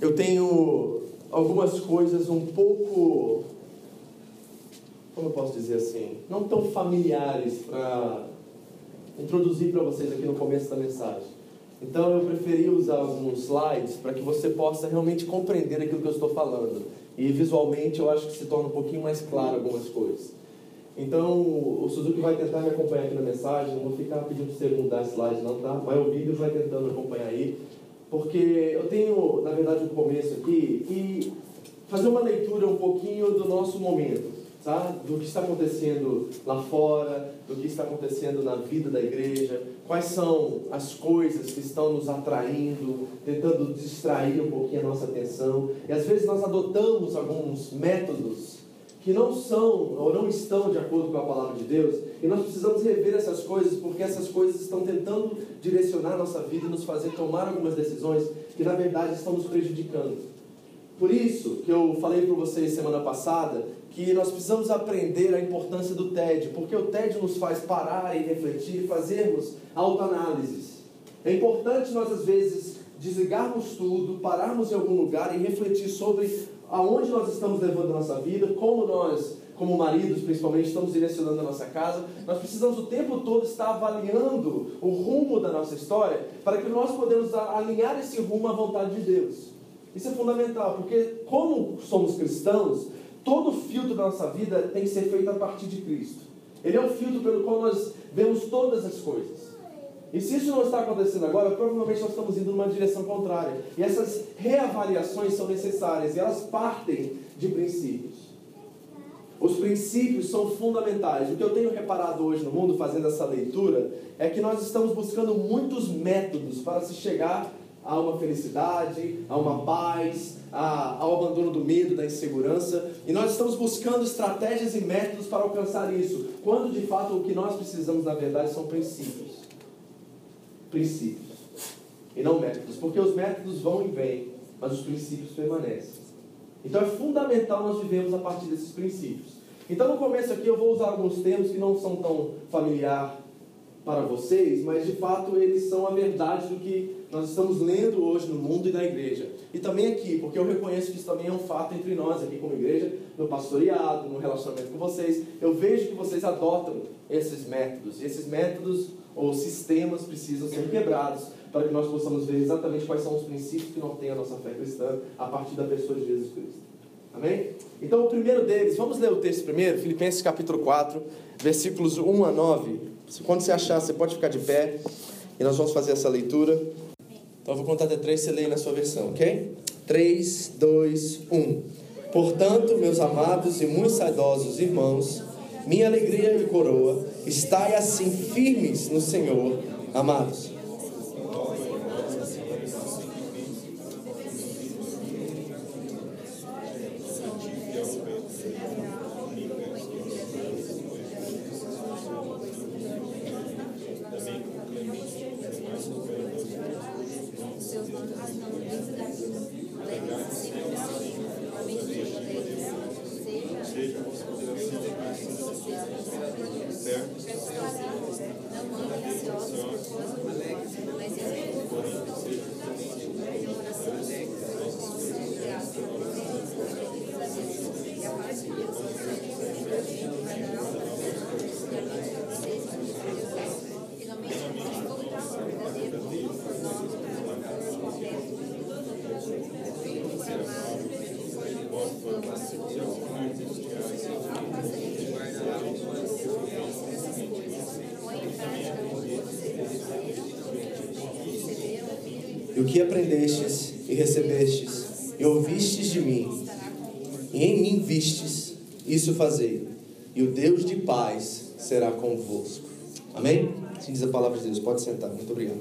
Eu tenho algumas coisas um pouco, como eu posso dizer assim, não tão familiares para introduzir para vocês aqui no começo da mensagem. Então eu preferi usar alguns slides para que você possa realmente compreender aquilo que eu estou falando. E visualmente eu acho que se torna um pouquinho mais claro algumas coisas. Então o Suzuki vai tentar me acompanhar aqui na mensagem, não vou ficar pedindo para você mudar slide não, tá? Vai ouvindo e vai tentando acompanhar aí. Porque eu tenho, na verdade, um começo aqui e fazer uma leitura um pouquinho do nosso momento tá? do que está acontecendo lá fora, do que está acontecendo na vida da igreja, quais são as coisas que estão nos atraindo, tentando distrair um pouquinho a nossa atenção. E às vezes nós adotamos alguns métodos que não são ou não estão de acordo com a palavra de Deus, e nós precisamos rever essas coisas, porque essas coisas estão tentando direcionar nossa vida e nos fazer tomar algumas decisões que na verdade estão nos prejudicando. Por isso que eu falei para vocês semana passada que nós precisamos aprender a importância do TED, porque o TED nos faz parar e refletir e fazermos autoanálises. É importante nós, às vezes, desligarmos tudo, pararmos em algum lugar e refletir sobre aonde nós estamos levando a nossa vida, como nós, como maridos principalmente, estamos direcionando a nossa casa. Nós precisamos o tempo todo estar avaliando o rumo da nossa história para que nós podemos alinhar esse rumo à vontade de Deus. Isso é fundamental, porque como somos cristãos, todo filtro da nossa vida tem que ser feito a partir de Cristo. Ele é o filtro pelo qual nós vemos todas as coisas. E se isso não está acontecendo agora, provavelmente nós estamos indo numa direção contrária. E essas reavaliações são necessárias e elas partem de princípios. Os princípios são fundamentais. O que eu tenho reparado hoje no mundo, fazendo essa leitura, é que nós estamos buscando muitos métodos para se chegar a uma felicidade, a uma paz, a, ao abandono do medo, da insegurança. E nós estamos buscando estratégias e métodos para alcançar isso, quando de fato o que nós precisamos, na verdade, são princípios. Princípios. E não métodos. Porque os métodos vão e vêm, mas os princípios permanecem. Então é fundamental nós vivemos a partir desses princípios. Então, no começo aqui, eu vou usar alguns termos que não são tão familiar para vocês, mas de fato eles são a verdade do que nós estamos lendo hoje no mundo e na igreja. E também aqui, porque eu reconheço que isso também é um fato entre nós aqui como igreja, no pastoreado, no relacionamento com vocês. Eu vejo que vocês adotam esses métodos. E esses métodos ou sistemas precisam ser quebrados para que nós possamos ver exatamente quais são os princípios que norteiam a nossa fé cristã a partir da pessoa de Jesus Cristo. Amém? Então, o primeiro deles, vamos ler o texto primeiro, Filipenses capítulo 4, versículos 1 a 9. Quando você achar, você pode ficar de pé e nós vamos fazer essa leitura. Então eu vou contar até três, você lê na sua versão, ok? 3, 2, 1. Portanto, meus amados e muito saudosos irmãos, minha alegria e coroa, estai assim firmes no Senhor, amados. E o que aprendestes e recebestes e ouvistes de mim, e em mim vistes, isso fazei, e o Deus de paz será convosco. Amém? Assim diz a palavra de Deus. Pode sentar. Muito obrigado.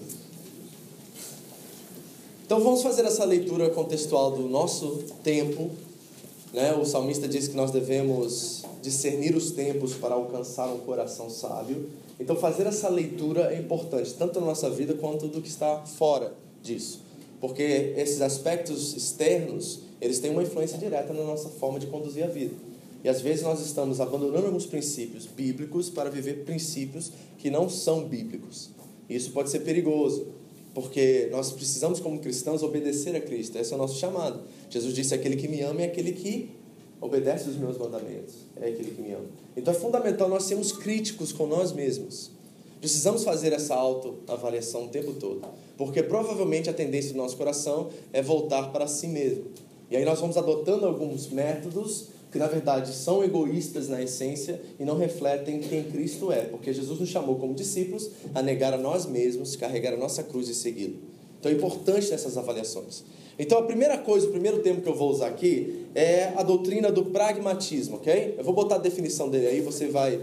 Então vamos fazer essa leitura contextual do nosso tempo. Né? O salmista diz que nós devemos discernir os tempos para alcançar um coração sábio. Então fazer essa leitura é importante, tanto na nossa vida quanto do que está fora disso. Porque esses aspectos externos, eles têm uma influência direta na nossa forma de conduzir a vida. E às vezes nós estamos abandonando alguns princípios bíblicos para viver princípios que não são bíblicos. Isso pode ser perigoso, porque nós precisamos, como cristãos, obedecer a Cristo. Esse é o nosso chamado. Jesus disse: aquele que me ama é aquele que obedece os meus mandamentos. É aquele que me ama. Então é fundamental nós sermos críticos com nós mesmos. Precisamos fazer essa autoavaliação o tempo todo. Porque provavelmente a tendência do nosso coração é voltar para si mesmo. E aí nós vamos adotando alguns métodos que na verdade são egoístas na essência e não refletem quem Cristo é, porque Jesus nos chamou como discípulos a negar a nós mesmos, carregar a nossa cruz e segui-lo. Então é importante essas avaliações. Então a primeira coisa, o primeiro termo que eu vou usar aqui é a doutrina do pragmatismo, ok? Eu vou botar a definição dele aí, você vai uh,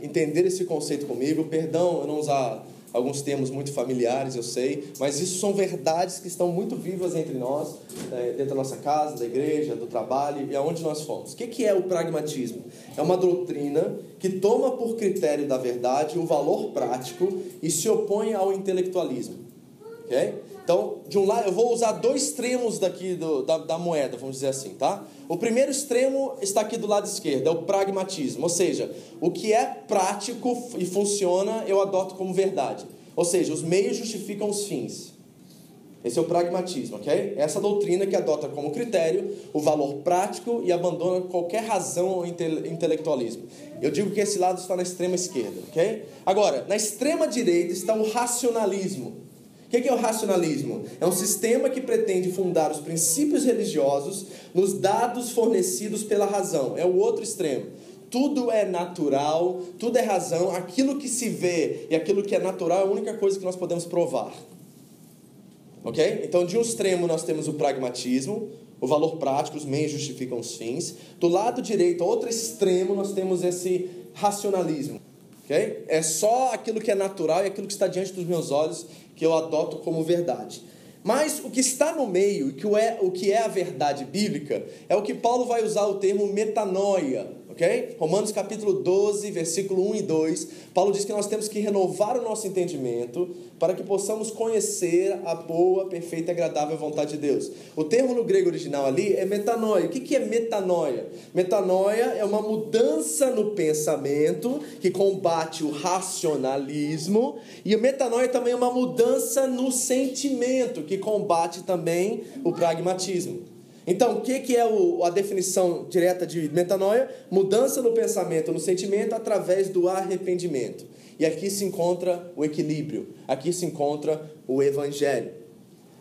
entender esse conceito comigo. Perdão eu não usar alguns termos muito familiares, eu sei, mas isso são verdades que estão muito vivas entre nós, né, dentro da nossa casa, da igreja, do trabalho e aonde nós fomos. O que é o pragmatismo? É uma doutrina que toma por critério da verdade o valor prático e se opõe ao intelectualismo. ok? Então, de um lado, eu vou usar dois extremos daqui do, da, da moeda, vamos dizer assim, tá? O primeiro extremo está aqui do lado esquerdo, é o pragmatismo, ou seja, o que é prático e funciona eu adoto como verdade. Ou seja, os meios justificam os fins. Esse é o pragmatismo, ok? Essa doutrina que adota como critério o valor prático e abandona qualquer razão ou intelectualismo. Eu digo que esse lado está na extrema esquerda, ok? Agora, na extrema direita está o racionalismo. O que é o racionalismo? É um sistema que pretende fundar os princípios religiosos nos dados fornecidos pela razão. É o outro extremo. Tudo é natural, tudo é razão, aquilo que se vê e aquilo que é natural é a única coisa que nós podemos provar. Ok? Então, de um extremo, nós temos o pragmatismo, o valor prático, os meios justificam os fins. Do lado direito, outro extremo, nós temos esse racionalismo. Okay? É só aquilo que é natural e aquilo que está diante dos meus olhos que eu adoto como verdade. Mas o que está no meio, que é, o que é a verdade bíblica, é o que Paulo vai usar o termo metanoia, ok? Romanos capítulo 12, versículo 1 e 2, Paulo diz que nós temos que renovar o nosso entendimento para que possamos conhecer a boa, perfeita e agradável vontade de Deus. O termo no grego original ali é metanoia. O que é metanoia? Metanoia é uma mudança no pensamento que combate o racionalismo, e metanoia também é uma mudança no sentimento que combate também o pragmatismo. Então, o que, que é o, a definição direta de metanoia? Mudança no pensamento, no sentimento, através do arrependimento. E aqui se encontra o equilíbrio, aqui se encontra o evangelho.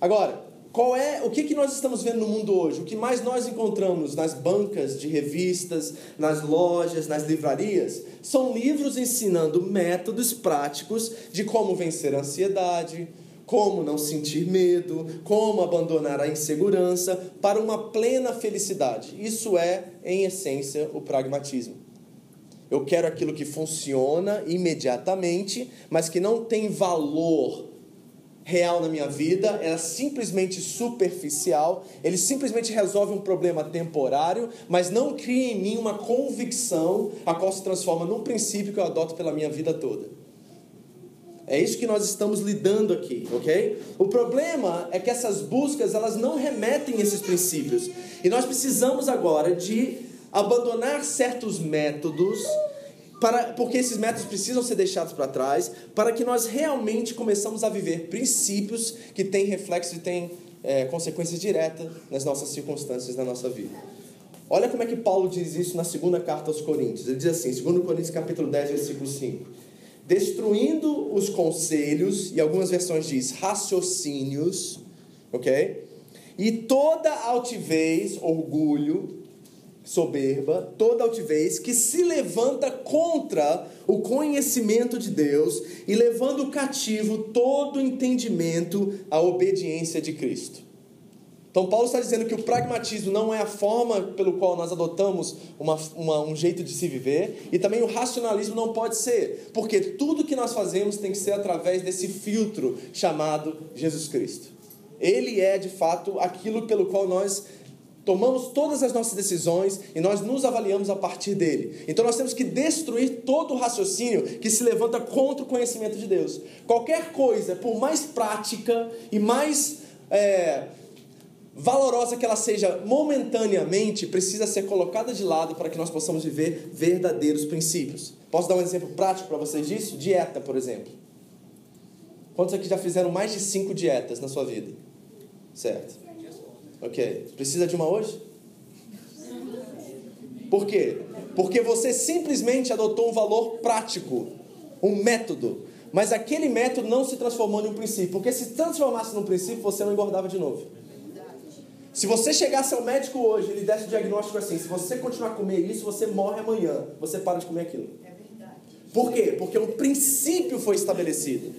Agora, qual é o que, que nós estamos vendo no mundo hoje? O que mais nós encontramos nas bancas de revistas, nas lojas, nas livrarias, são livros ensinando métodos práticos de como vencer a ansiedade, como não sentir medo, como abandonar a insegurança para uma plena felicidade. Isso é, em essência, o pragmatismo. Eu quero aquilo que funciona imediatamente, mas que não tem valor real na minha vida, é simplesmente superficial, ele simplesmente resolve um problema temporário, mas não cria em mim uma convicção a qual se transforma num princípio que eu adoto pela minha vida toda. É isso que nós estamos lidando aqui, ok? O problema é que essas buscas elas não remetem a esses princípios e nós precisamos agora de abandonar certos métodos para, porque esses métodos precisam ser deixados para trás para que nós realmente começamos a viver princípios que têm reflexo e têm é, consequências diretas nas nossas circunstâncias, na nossa vida. Olha como é que Paulo diz isso na segunda carta aos Coríntios. Ele diz assim, 2 Coríntios capítulo 10, versículo 5 destruindo os conselhos, e algumas versões diz raciocínios, ok? E toda altivez, orgulho, soberba, toda altivez que se levanta contra o conhecimento de Deus e levando cativo todo entendimento à obediência de Cristo. Então, Paulo está dizendo que o pragmatismo não é a forma pelo qual nós adotamos uma, uma, um jeito de se viver, e também o racionalismo não pode ser, porque tudo que nós fazemos tem que ser através desse filtro chamado Jesus Cristo. Ele é de fato aquilo pelo qual nós tomamos todas as nossas decisões e nós nos avaliamos a partir dele. Então nós temos que destruir todo o raciocínio que se levanta contra o conhecimento de Deus. Qualquer coisa, por mais prática e mais é, valorosa que ela seja momentaneamente, precisa ser colocada de lado para que nós possamos viver verdadeiros princípios. Posso dar um exemplo prático para vocês disso? Dieta, por exemplo. Quantos aqui já fizeram mais de cinco dietas na sua vida? Certo. Ok. Precisa de uma hoje? Por quê? Porque você simplesmente adotou um valor prático, um método. Mas aquele método não se transformou em um princípio. Porque se transformasse num princípio, você não engordava de novo. Se você chegasse ao médico hoje e ele desse o diagnóstico assim: se você continuar a comer isso, você morre amanhã. Você para de comer aquilo. Por quê? Porque um princípio foi estabelecido.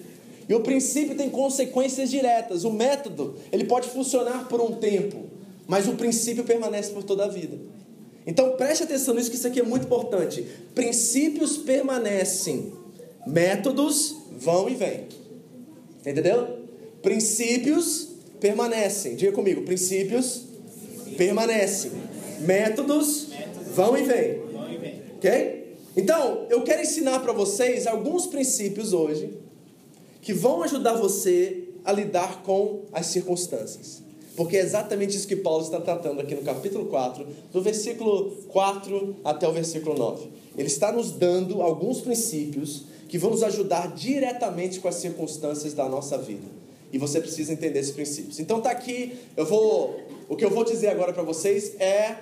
E o princípio tem consequências diretas. O método, ele pode funcionar por um tempo, mas o princípio permanece por toda a vida. Então preste atenção nisso, que isso aqui é muito importante. Princípios permanecem, métodos vão e vêm. Entendeu? Princípios permanecem. Diga comigo, princípios permanecem. Métodos vão e vêm. Ok? Então, eu quero ensinar para vocês alguns princípios hoje que vão ajudar você a lidar com as circunstâncias. Porque é exatamente isso que Paulo está tratando aqui no capítulo 4, do versículo 4 até o versículo 9. Ele está nos dando alguns princípios que vão nos ajudar diretamente com as circunstâncias da nossa vida. E você precisa entender esses princípios. Então tá aqui, eu vou, o que eu vou dizer agora para vocês é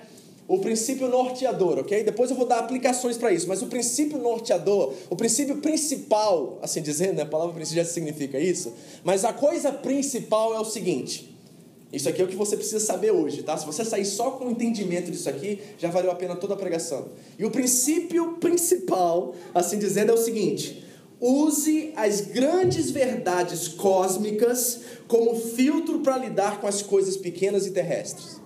o princípio norteador, ok? Depois eu vou dar aplicações para isso, mas o princípio norteador, o princípio principal, assim dizendo, né? a palavra princípio já significa isso, mas a coisa principal é o seguinte: isso aqui é o que você precisa saber hoje, tá? Se você sair só com o entendimento disso aqui, já valeu a pena toda a pregação. E o princípio principal, assim dizendo, é o seguinte: use as grandes verdades cósmicas como filtro para lidar com as coisas pequenas e terrestres.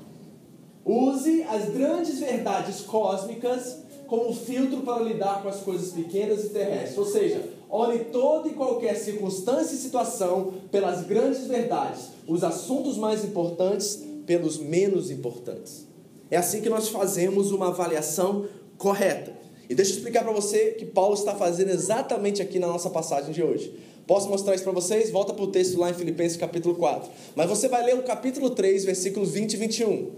Use as grandes verdades cósmicas como filtro para lidar com as coisas pequenas e terrestres. Ou seja, olhe toda e qualquer circunstância e situação pelas grandes verdades, os assuntos mais importantes pelos menos importantes. É assim que nós fazemos uma avaliação correta. E deixa eu explicar para você que Paulo está fazendo exatamente aqui na nossa passagem de hoje. Posso mostrar isso para vocês? Volta para o texto lá em Filipenses capítulo 4. Mas você vai ler o capítulo 3, versículos 20 e 21.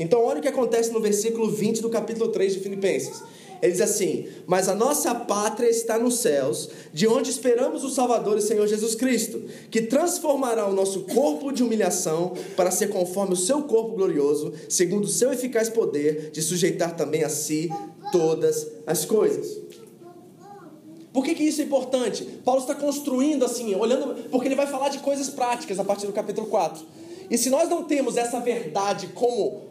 Então, olha o que acontece no versículo 20 do capítulo 3 de Filipenses. Ele diz assim: Mas a nossa pátria está nos céus, de onde esperamos o Salvador e Senhor Jesus Cristo, que transformará o nosso corpo de humilhação para ser conforme o seu corpo glorioso, segundo o seu eficaz poder de sujeitar também a si todas as coisas. Por que, que isso é importante? Paulo está construindo assim, olhando, porque ele vai falar de coisas práticas a partir do capítulo 4. E se nós não temos essa verdade como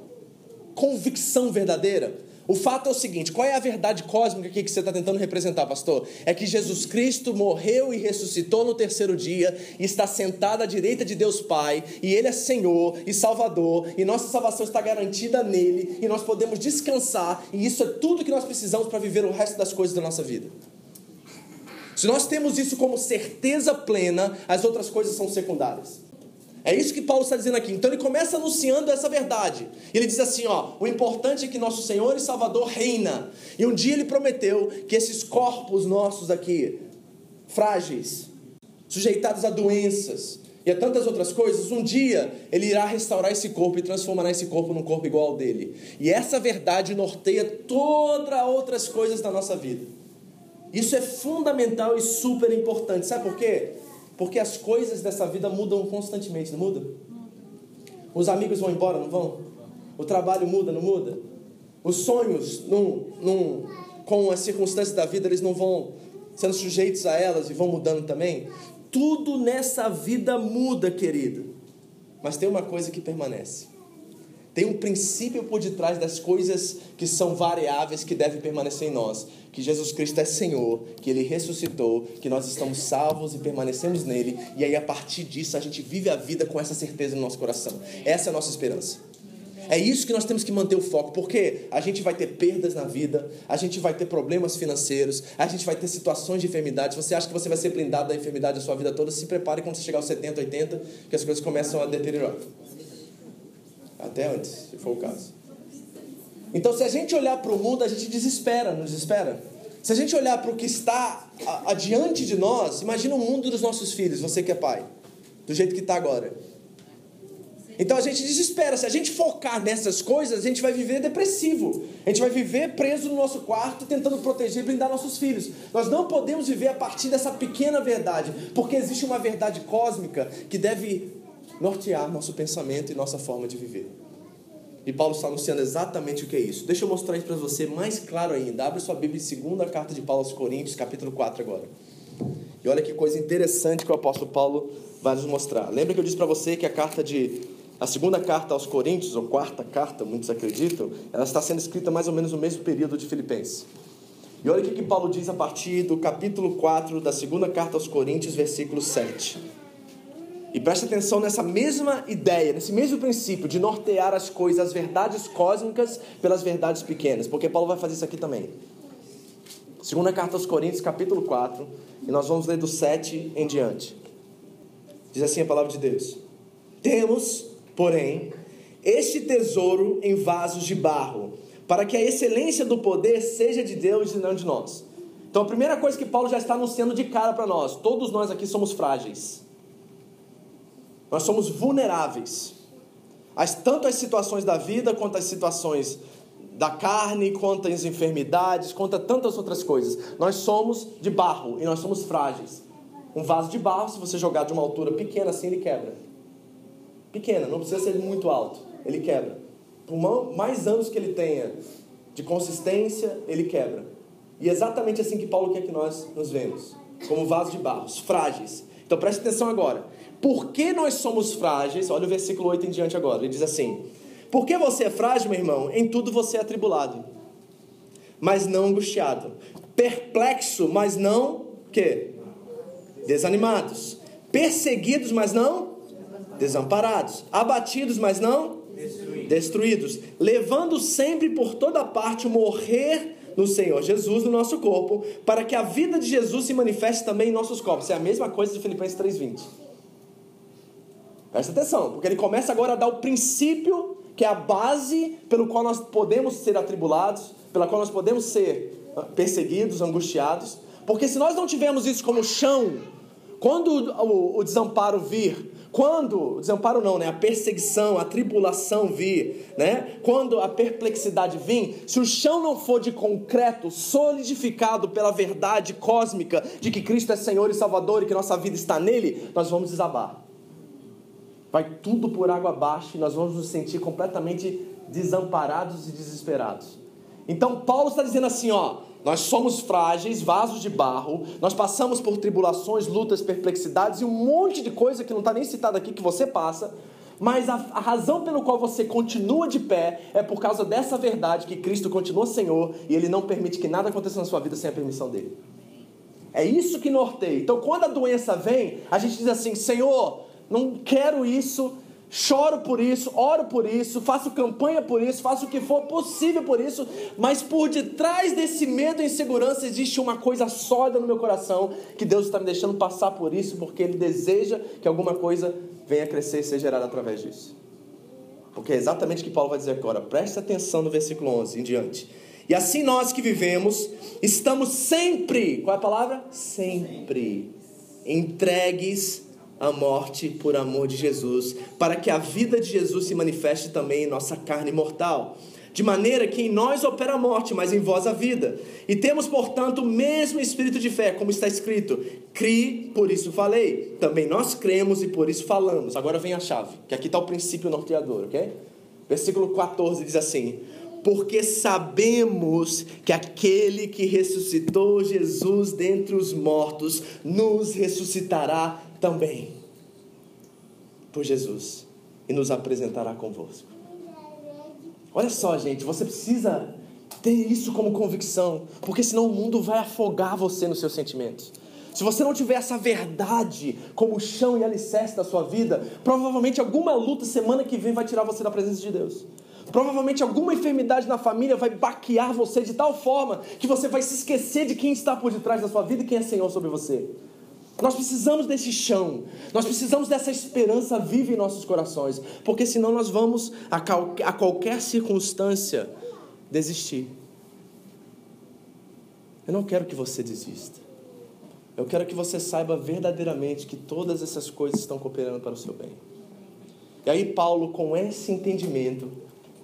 convicção verdadeira. O fato é o seguinte: qual é a verdade cósmica aqui que você está tentando representar, pastor? É que Jesus Cristo morreu e ressuscitou no terceiro dia e está sentado à direita de Deus Pai, e Ele é Senhor e Salvador, e nossa salvação está garantida nele, e nós podemos descansar, e isso é tudo que nós precisamos para viver o resto das coisas da nossa vida. Se nós temos isso como certeza plena, as outras coisas são secundárias. É isso que Paulo está dizendo aqui. Então ele começa anunciando essa verdade. Ele diz assim: ó, o importante é que nosso Senhor e Salvador reina. E um dia ele prometeu que esses corpos nossos aqui, frágeis, sujeitados a doenças e a tantas outras coisas, um dia ele irá restaurar esse corpo e transformará esse corpo num corpo igual ao dele. E essa verdade norteia todas outras coisas da nossa vida. Isso é fundamental e super importante. Sabe por quê? Porque as coisas dessa vida mudam constantemente, não muda? Os amigos vão embora, não vão? O trabalho muda, não muda? Os sonhos, num, num, com as circunstâncias da vida, eles não vão sendo sujeitos a elas e vão mudando também? Tudo nessa vida muda, querido. Mas tem uma coisa que permanece. Tem um princípio por detrás das coisas que são variáveis que devem permanecer em nós. Que Jesus Cristo é Senhor, que Ele ressuscitou, que nós estamos salvos e permanecemos nele. E aí, a partir disso, a gente vive a vida com essa certeza no nosso coração. Essa é a nossa esperança. É isso que nós temos que manter o foco, porque a gente vai ter perdas na vida, a gente vai ter problemas financeiros, a gente vai ter situações de enfermidade. Você acha que você vai ser blindado da enfermidade a sua vida toda, se prepare quando você chegar aos 70, 80, que as coisas começam a deteriorar. Até antes, se for o caso. Então, se a gente olhar para o mundo, a gente desespera, não desespera? Se a gente olhar para o que está adiante de nós, imagina o mundo dos nossos filhos, você que é pai, do jeito que está agora. Então a gente desespera. Se a gente focar nessas coisas, a gente vai viver depressivo. A gente vai viver preso no nosso quarto, tentando proteger e blindar nossos filhos. Nós não podemos viver a partir dessa pequena verdade, porque existe uma verdade cósmica que deve nortear nosso pensamento e nossa forma de viver. E Paulo está anunciando exatamente o que é isso. Deixa eu mostrar isso para você mais claro ainda. Abre sua Bíblia em segunda carta de Paulo aos Coríntios, capítulo 4 agora. E olha que coisa interessante que o apóstolo Paulo vai nos mostrar. Lembra que eu disse para você que a carta de a segunda carta aos Coríntios, ou quarta carta, muitos acreditam, ela está sendo escrita mais ou menos no mesmo período de Filipenses. E olha o que, que Paulo diz a partir do capítulo 4 da segunda carta aos Coríntios, versículo 7. E preste atenção nessa mesma ideia, nesse mesmo princípio de nortear as coisas, as verdades cósmicas pelas verdades pequenas, porque Paulo vai fazer isso aqui também. Segunda carta aos Coríntios, capítulo 4, e nós vamos ler do 7 em diante. Diz assim a palavra de Deus: Temos, porém, este tesouro em vasos de barro, para que a excelência do poder seja de Deus e não de nós. Então a primeira coisa que Paulo já está anunciando de cara para nós, todos nós aqui somos frágeis. Nós somos vulneráveis. Tanto as situações da vida, quanto as situações da carne, quanto as enfermidades, quanto a tantas outras coisas. Nós somos de barro e nós somos frágeis. Um vaso de barro, se você jogar de uma altura pequena assim, ele quebra. Pequena, não precisa ser muito alto. Ele quebra. Por mais anos que ele tenha de consistência, ele quebra. E é exatamente assim que Paulo quer que nós nos vemos. Como vasos de barro, frágeis. Então preste atenção agora. Por que nós somos frágeis? Olha o versículo 8 em diante agora. Ele diz assim: Porque você é frágil, meu irmão? Em tudo você é atribulado, mas não angustiado. Perplexo, mas não que? Desanimados. Perseguidos, mas não desamparados. Abatidos, mas não destruídos. destruídos. Levando sempre por toda parte o morrer no Senhor Jesus no nosso corpo, para que a vida de Jesus se manifeste também em nossos corpos. É a mesma coisa de Filipenses 3:20. Presta atenção, porque ele começa agora a dar o princípio que é a base pelo qual nós podemos ser atribulados, pela qual nós podemos ser ah, perseguidos, angustiados. Porque se nós não tivermos isso como chão, quando o, desamparo vir, quando, o desamparo não, né? A perseguição, a tribulação vir, né? Quando a perplexidade vir, se o chão não for de concreto, solidificado pela verdade cósmica de que Cristo é Senhor e Salvador e que nossa vida está nele, nós vamos desabar vai tudo por água abaixo e nós vamos nos sentir completamente desamparados e desesperados. Então Paulo está dizendo assim, ó, nós somos frágeis, vasos de barro, nós passamos por tribulações, lutas, perplexidades e um monte de coisa que não está nem citado aqui que você passa, mas a, a, razão pelo qual você continua de pé é por causa dessa verdade que Cristo continua Senhor e Ele não permite que nada aconteça na sua vida sem a permissão dele. É isso que norteia. Então, quando a doença vem, a gente diz assim: Senhor, não quero isso, choro por isso, oro por isso, faço campanha por isso, faço o que for possível por isso, mas por detrás desse medo e insegurança existe uma coisa sólida no meu coração que Deus está me deixando passar por isso porque Ele deseja que alguma coisa venha a crescer e ser gerada através disso. Porque é exatamente o que Paulo vai dizer agora. Preste atenção no versículo 11 em diante. E assim nós que vivemos, estamos sempre, qual é a palavra? Sempre entregues a morte por amor de Jesus, para que a vida de Jesus se manifeste também em nossa carne mortal. De maneira que em nós opera a morte, mas em vós a vida. E temos, portanto, o mesmo espírito de fé, como está escrito: Cri, por isso falei. Também nós cremos e por isso falamos. Agora vem a chave, que aqui está o princípio norteador, ok? Versículo 14 diz assim: porque sabemos que aquele que ressuscitou Jesus dentre os mortos nos ressuscitará também por Jesus e nos apresentará convosco. Olha só, gente, você precisa ter isso como convicção, porque senão o mundo vai afogar você nos seus sentimentos. Se você não tiver essa verdade como chão e alicerce da sua vida, provavelmente alguma luta semana que vem vai tirar você da presença de Deus. Provavelmente alguma enfermidade na família vai baquear você de tal forma que você vai se esquecer de quem está por detrás da sua vida e quem é Senhor sobre você. Nós precisamos desse chão, nós precisamos dessa esperança viva em nossos corações, porque senão nós vamos, a, a qualquer circunstância, desistir. Eu não quero que você desista. Eu quero que você saiba verdadeiramente que todas essas coisas estão cooperando para o seu bem. E aí, Paulo, com esse entendimento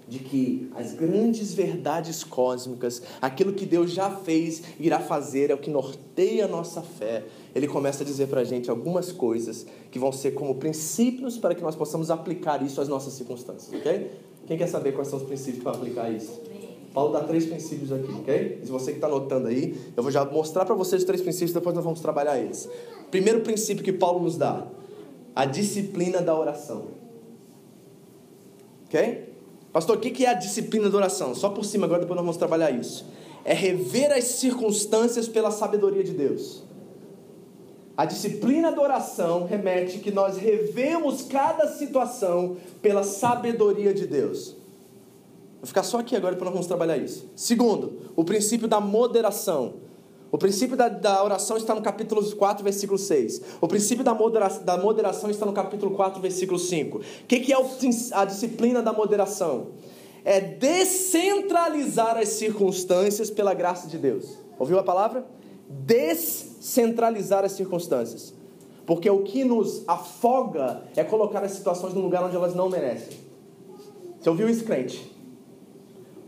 de que as grandes verdades cósmicas, aquilo que Deus já fez, irá fazer, é o que norteia a nossa fé, ele começa a dizer para a gente algumas coisas que vão ser como princípios para que nós possamos aplicar isso às nossas circunstâncias, ok? Quem quer saber quais são os princípios para aplicar isso? Paulo dá três princípios aqui, ok? Se você que está anotando aí, eu vou já mostrar para vocês os três princípios, depois nós vamos trabalhar eles. Primeiro princípio que Paulo nos dá: a disciplina da oração. Ok? Pastor, o que é a disciplina da oração? Só por cima, agora depois nós vamos trabalhar isso. É rever as circunstâncias pela sabedoria de Deus. A disciplina da oração remete que nós revemos cada situação pela sabedoria de Deus. Vou ficar só aqui agora para nós vamos trabalhar isso. Segundo, o princípio da moderação. O princípio da, da oração está no capítulo 4, versículo 6. O princípio da, da moderação está no capítulo 4, versículo 5. O que, que é a disciplina da moderação? É descentralizar as circunstâncias pela graça de Deus. Ouviu a palavra? descentralizar as circunstâncias. Porque o que nos afoga é colocar as situações num lugar onde elas não merecem. Você ouviu isso, crente?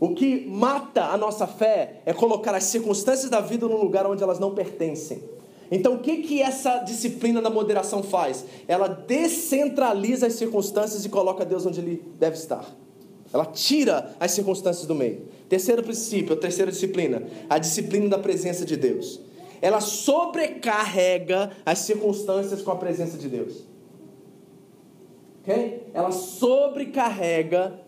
O que mata a nossa fé é colocar as circunstâncias da vida num lugar onde elas não pertencem. Então, o que, que essa disciplina da moderação faz? Ela descentraliza as circunstâncias e coloca Deus onde Ele deve estar. Ela tira as circunstâncias do meio. Terceiro princípio, terceira disciplina, a disciplina da presença de Deus ela sobrecarrega as circunstâncias com a presença de Deus. Ok? Ela sobrecarrega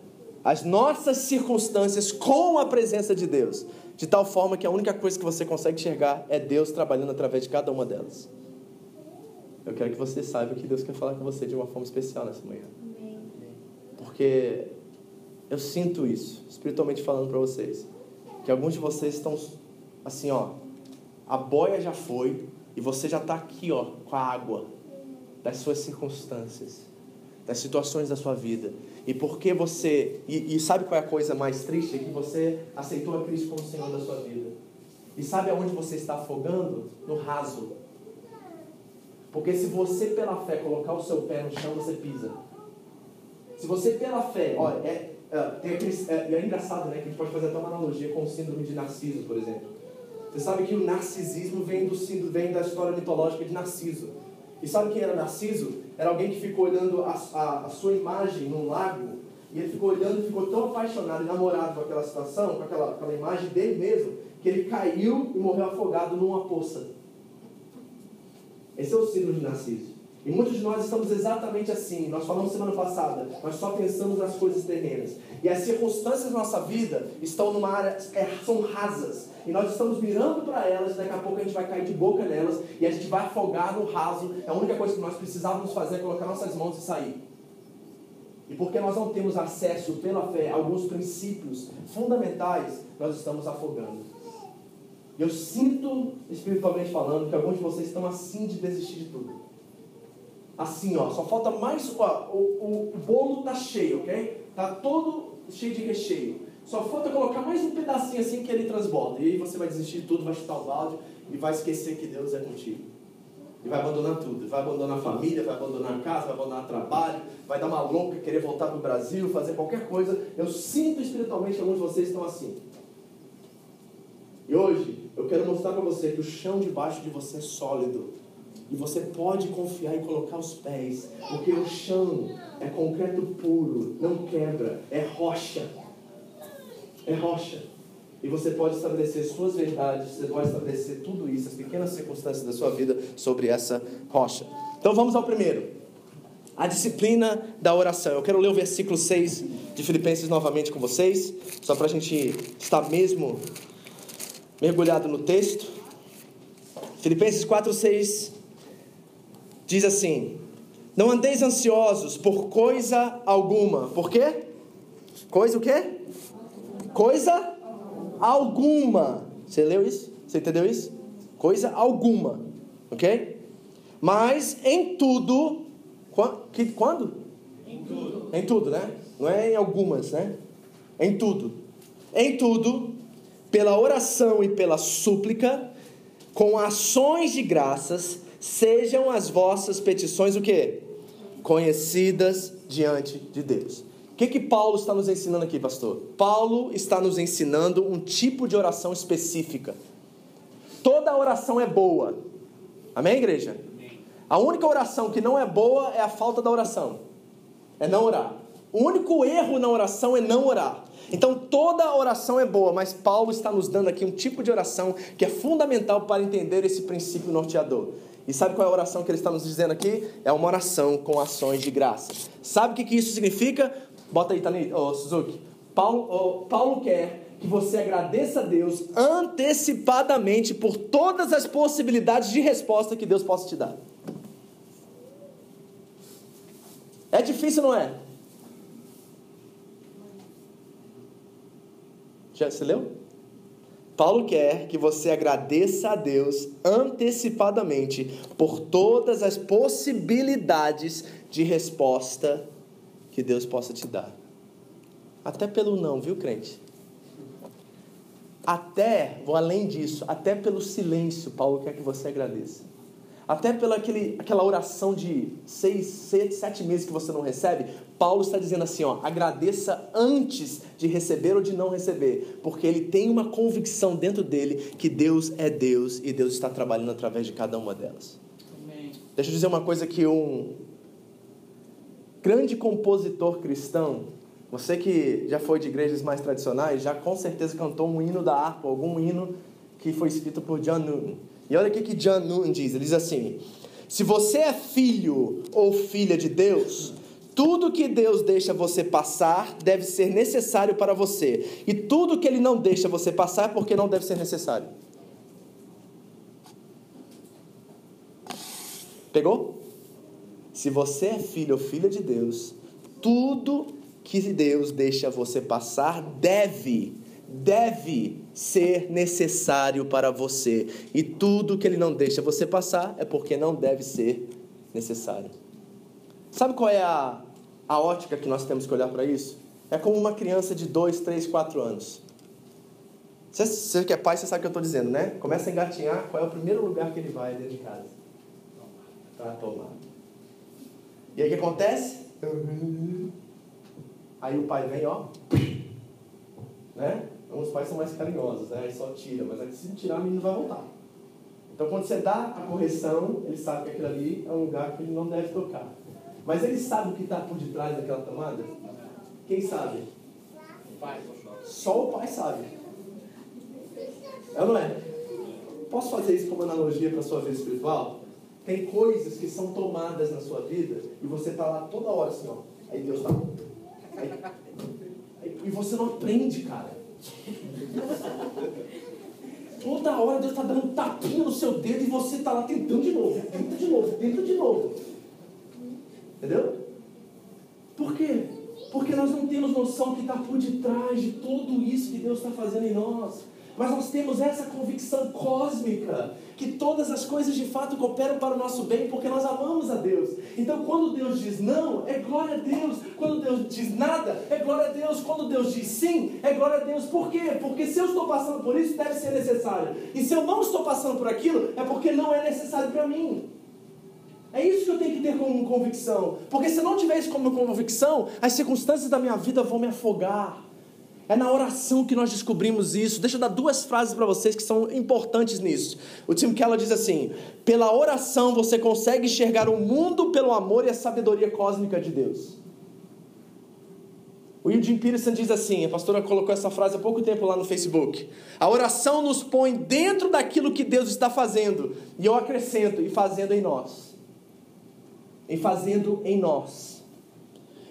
as nossas circunstâncias com a presença de Deus, de tal forma que a única coisa que você consegue enxergar é Deus trabalhando através de cada uma delas. Eu quero que você saiba que Deus quer falar com você de uma forma especial nessa manhã. Porque eu sinto isso, espiritualmente falando para vocês, que alguns de vocês estão assim, ó, a boia já foi e você já está aqui, ó, com a água das suas circunstâncias, das situações da sua vida. E porque você. E, e sabe qual é a coisa mais triste? É que você aceitou a Cristo como Senhor da sua vida. E sabe aonde você está afogando? No raso. Porque se você pela fé colocar o seu pé no chão, você pisa. Se você pela fé, olha, é, é, é, é engraçado, né? Que a gente pode fazer até uma analogia com o síndrome de Narciso, por exemplo. Você sabe que o narcisismo vem, do, vem da história mitológica de Narciso. E sabe quem era Narciso? Era alguém que ficou olhando a, a, a sua imagem num lago e ele ficou olhando e ficou tão apaixonado e namorado com aquela situação, com aquela, aquela imagem dele mesmo, que ele caiu e morreu afogado numa poça. Esse é o síndrome de Narciso. E muitos de nós estamos exatamente assim. Nós falamos semana passada, nós só pensamos nas coisas terrenas. E as circunstâncias da nossa vida estão numa área, é, são rasas. E nós estamos mirando para elas, daqui a pouco a gente vai cair de boca nelas e a gente vai afogar no raso. É a única coisa que nós precisávamos fazer é colocar nossas mãos e sair. E porque nós não temos acesso pela fé a alguns princípios fundamentais, nós estamos afogando. Eu sinto, espiritualmente falando, que alguns de vocês estão assim de desistir de tudo. Assim, ó, só falta mais. Ó, o, o, o bolo tá cheio, ok? Tá todo cheio de recheio. Só falta colocar mais um pedacinho assim que ele transborda. E aí você vai desistir de tudo, vai chutar o balde e vai esquecer que Deus é contigo. E vai abandonar tudo. Vai abandonar a família, vai abandonar a casa, vai abandonar o trabalho, vai dar uma louca, querer voltar para o Brasil, fazer qualquer coisa. Eu sinto espiritualmente alguns de vocês estão assim. E hoje eu quero mostrar para você que o chão debaixo de você é sólido. E você pode confiar e colocar os pés, porque o chão é concreto puro, não quebra, é rocha. É rocha. E você pode estabelecer suas verdades, você pode estabelecer tudo isso, as pequenas circunstâncias da sua vida sobre essa rocha. Então vamos ao primeiro. A disciplina da oração. Eu quero ler o versículo 6 de Filipenses novamente com vocês, só para a gente estar mesmo mergulhado no texto. Filipenses 4, 6 Diz assim: Não andeis ansiosos por coisa alguma. Por quê? Coisa o quê? Coisa alguma. Você leu isso? Você entendeu isso? Coisa alguma. Ok? Mas em tudo. Que, quando? Em tudo. Em tudo, né? Não é em algumas, né? Em tudo. Em tudo, pela oração e pela súplica, com ações de graças, sejam as vossas petições o quê? Conhecidas diante de Deus. O que, que Paulo está nos ensinando aqui, pastor? Paulo está nos ensinando um tipo de oração específica. Toda oração é boa. Amém, igreja? A única oração que não é boa é a falta da oração. É não orar. O único erro na oração é não orar. Então toda oração é boa, mas Paulo está nos dando aqui um tipo de oração que é fundamental para entender esse princípio norteador. E sabe qual é a oração que ele está nos dizendo aqui? É uma oração com ações de graça. Sabe o que, que isso significa? Bota aí, Tani, oh, Suzuki. Paulo, oh, Paulo quer que você agradeça a Deus antecipadamente por todas as possibilidades de resposta que Deus possa te dar. É difícil, não é? Já você leu? Paulo quer que você agradeça a Deus antecipadamente por todas as possibilidades de resposta que Deus possa te dar. Até pelo não, viu, crente? Até, vou além disso, até pelo silêncio, Paulo quer que você agradeça. Até pela aquele, aquela oração de seis, seis, sete meses que você não recebe, Paulo está dizendo assim: ó, agradeça antes de receber ou de não receber, porque ele tem uma convicção dentro dele que Deus é Deus e Deus está trabalhando através de cada uma delas. Amém. Deixa eu dizer uma coisa que um grande compositor cristão, você que já foi de igrejas mais tradicionais, já com certeza cantou um hino da harpa, algum hino que foi escrito por John Newton. E olha o que, John Newton diz: ele diz assim: se você é filho ou filha de Deus, tudo que Deus deixa você passar deve ser necessário para você. E tudo que Ele não deixa você passar é porque não deve ser necessário. Pegou? Se você é filho ou filha de Deus, tudo que Deus deixa você passar deve, deve ser necessário para você. E tudo que Ele não deixa você passar é porque não deve ser necessário. Sabe qual é a, a ótica que nós temos que olhar para isso? É como uma criança de 2, 3, 4 anos. Você, você que é pai, você sabe o que eu estou dizendo, né? Começa a engatinhar, qual é o primeiro lugar que ele vai dentro de casa? Para tomar. E aí o que acontece? Aí o pai vem, ó. Né? Alguns pais são mais carinhosos, né? Aí só tira, mas aí, se tirar, o menino vai voltar. Então quando você dá a correção, ele sabe que aquilo ali é um lugar que ele não deve tocar. Mas ele sabe o que está por detrás daquela tomada? Quem sabe? Só o pai sabe. É ou não é? Posso fazer isso como analogia para a sua vida espiritual? Tem coisas que são tomadas na sua vida e você está lá toda hora assim, ó. Aí Deus está. E você não aprende, cara. Toda hora Deus está dando um tapinha no seu dedo e você está lá tentando de novo, tenta de novo, tenta de novo. Entendeu? Por quê? Porque nós não temos noção que está por detrás de tudo isso que Deus está fazendo em nós. Mas nós temos essa convicção cósmica que todas as coisas de fato cooperam para o nosso bem porque nós amamos a Deus. Então, quando Deus diz não, é glória a Deus. Quando Deus diz nada, é glória a Deus. Quando Deus diz sim, é glória a Deus. Por quê? Porque se eu estou passando por isso, deve ser necessário. E se eu não estou passando por aquilo, é porque não é necessário para mim. É isso que eu tenho que ter como convicção. Porque se eu não tiver isso como convicção, as circunstâncias da minha vida vão me afogar. É na oração que nós descobrimos isso. Deixa eu dar duas frases para vocês que são importantes nisso. O Tim Keller diz assim: pela oração você consegue enxergar o mundo pelo amor e a sabedoria cósmica de Deus. O Eugene Peterson diz assim, a pastora colocou essa frase há pouco tempo lá no Facebook. A oração nos põe dentro daquilo que Deus está fazendo, e eu acrescento, e fazendo em nós em fazendo em nós.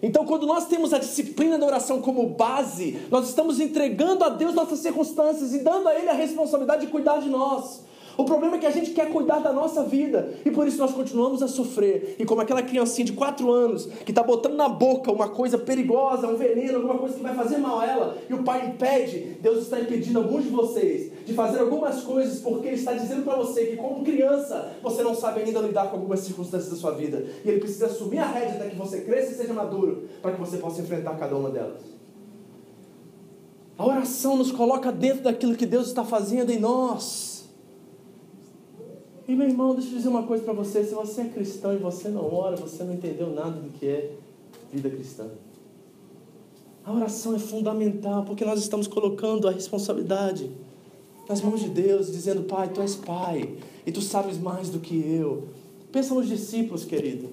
Então, quando nós temos a disciplina da oração como base, nós estamos entregando a Deus nossas circunstâncias e dando a Ele a responsabilidade de cuidar de nós. O problema é que a gente quer cuidar da nossa vida e por isso nós continuamos a sofrer. E como aquela criancinha de 4 anos que está botando na boca uma coisa perigosa, um veneno, alguma coisa que vai fazer mal a ela, e o pai impede, Deus está impedindo alguns de vocês de fazer algumas coisas porque Ele está dizendo para você que, como criança, você não sabe ainda lidar com algumas circunstâncias da sua vida. E Ele precisa assumir a rédea até que você cresça e seja maduro para que você possa enfrentar cada uma delas. A oração nos coloca dentro daquilo que Deus está fazendo em nós. E meu irmão, deixa eu dizer uma coisa para você: se você é cristão e você não ora, você não entendeu nada do que é vida cristã. A oração é fundamental porque nós estamos colocando a responsabilidade nas mãos de Deus, dizendo: Pai, tu és Pai e tu sabes mais do que eu. Pensa nos discípulos, querido.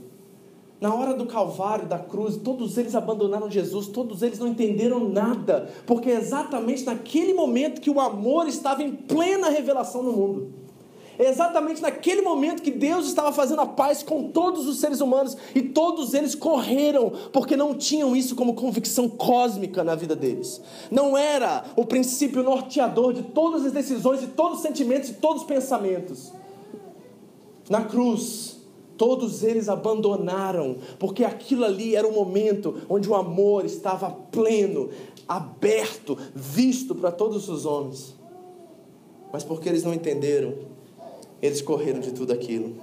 Na hora do Calvário, da cruz, todos eles abandonaram Jesus, todos eles não entenderam nada, porque é exatamente naquele momento que o amor estava em plena revelação no mundo. Exatamente naquele momento que Deus estava fazendo a paz com todos os seres humanos e todos eles correram porque não tinham isso como convicção cósmica na vida deles. Não era o princípio norteador de todas as decisões, de todos os sentimentos e todos os pensamentos. Na cruz, todos eles abandonaram, porque aquilo ali era o momento onde o amor estava pleno, aberto, visto para todos os homens. Mas porque eles não entenderam, eles correram de tudo aquilo.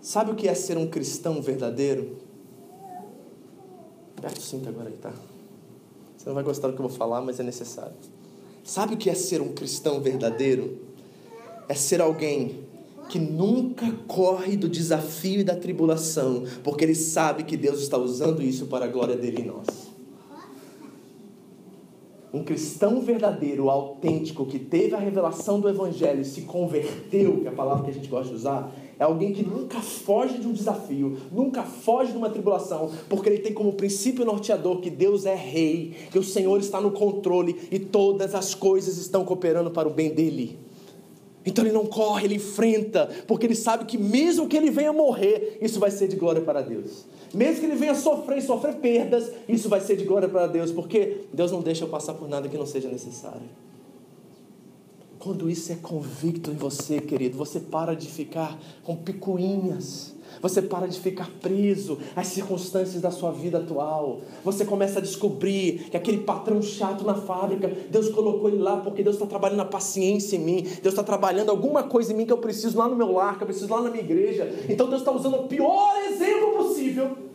Sabe o que é ser um cristão verdadeiro? Aperta o cinto agora aí, tá? Você não vai gostar do que eu vou falar, mas é necessário. Sabe o que é ser um cristão verdadeiro? É ser alguém que nunca corre do desafio e da tribulação, porque ele sabe que Deus está usando isso para a glória dele em nós. Um cristão verdadeiro, autêntico, que teve a revelação do Evangelho e se converteu, que é a palavra que a gente gosta de usar, é alguém que nunca foge de um desafio, nunca foge de uma tribulação, porque ele tem como princípio norteador que Deus é rei, que o Senhor está no controle e todas as coisas estão cooperando para o bem dele. Então ele não corre, ele enfrenta, porque ele sabe que mesmo que ele venha morrer, isso vai ser de glória para Deus. Mesmo que ele venha sofrer e sofrer perdas, isso vai ser de glória para Deus, porque Deus não deixa eu passar por nada que não seja necessário. Quando isso é convicto em você, querido, você para de ficar com picuinhas. Você para de ficar preso às circunstâncias da sua vida atual. Você começa a descobrir que aquele patrão chato na fábrica, Deus colocou ele lá porque Deus está trabalhando a paciência em mim. Deus está trabalhando alguma coisa em mim que eu preciso lá no meu lar, que eu preciso lá na minha igreja. Então Deus está usando o pior exemplo possível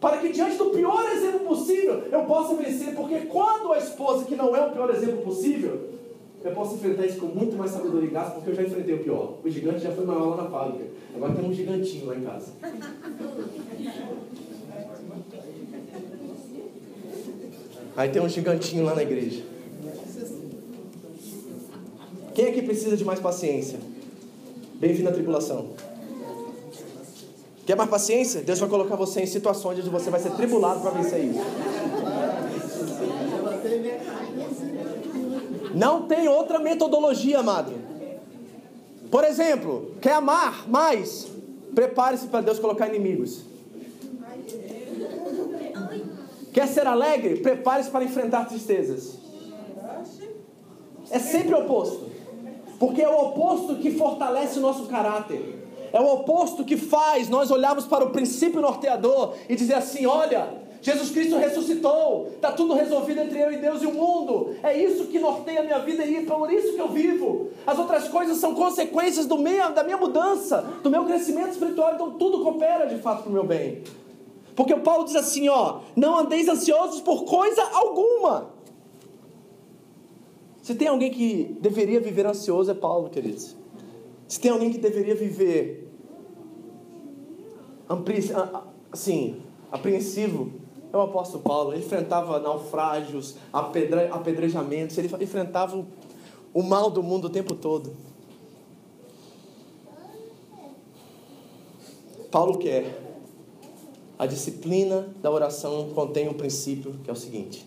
para que diante do pior exemplo possível eu possa vencer. Porque quando a esposa que não é o pior exemplo possível, eu posso enfrentar isso com muito mais sabedoria em casa, porque eu já enfrentei o pior. O gigante já foi maior lá na fábrica. Agora tem um gigantinho lá em casa. Aí tem um gigantinho lá na igreja. Quem aqui precisa de mais paciência? Bem-vindo à tribulação. Quer mais paciência? Deus vai colocar você em situações onde você vai ser tribulado para vencer isso. Não tem outra metodologia, amado. Por exemplo, quer amar mais? Prepare-se para Deus colocar inimigos. Quer ser alegre? Prepare-se para enfrentar tristezas. É sempre o oposto. Porque é o oposto que fortalece o nosso caráter. É o oposto que faz nós olharmos para o princípio norteador e dizer assim: olha, Jesus Cristo ressuscitou, está tudo resolvido entre eu e Deus e o mundo. É isso que norteia a minha vida e é por isso que eu vivo. As outras coisas são consequências do meu, da minha mudança, do meu crescimento espiritual, então tudo coopera de fato para o meu bem. Porque o Paulo diz assim: ó, não andeis ansiosos por coisa alguma. Se tem alguém que deveria viver ansioso, é Paulo, queridos. Se tem alguém que deveria viver assim, apreensivo, o apóstolo Paulo. Ele enfrentava naufrágios, apedre, apedrejamentos, ele enfrentava o mal do mundo o tempo todo. Paulo quer. A disciplina da oração contém um princípio que é o seguinte: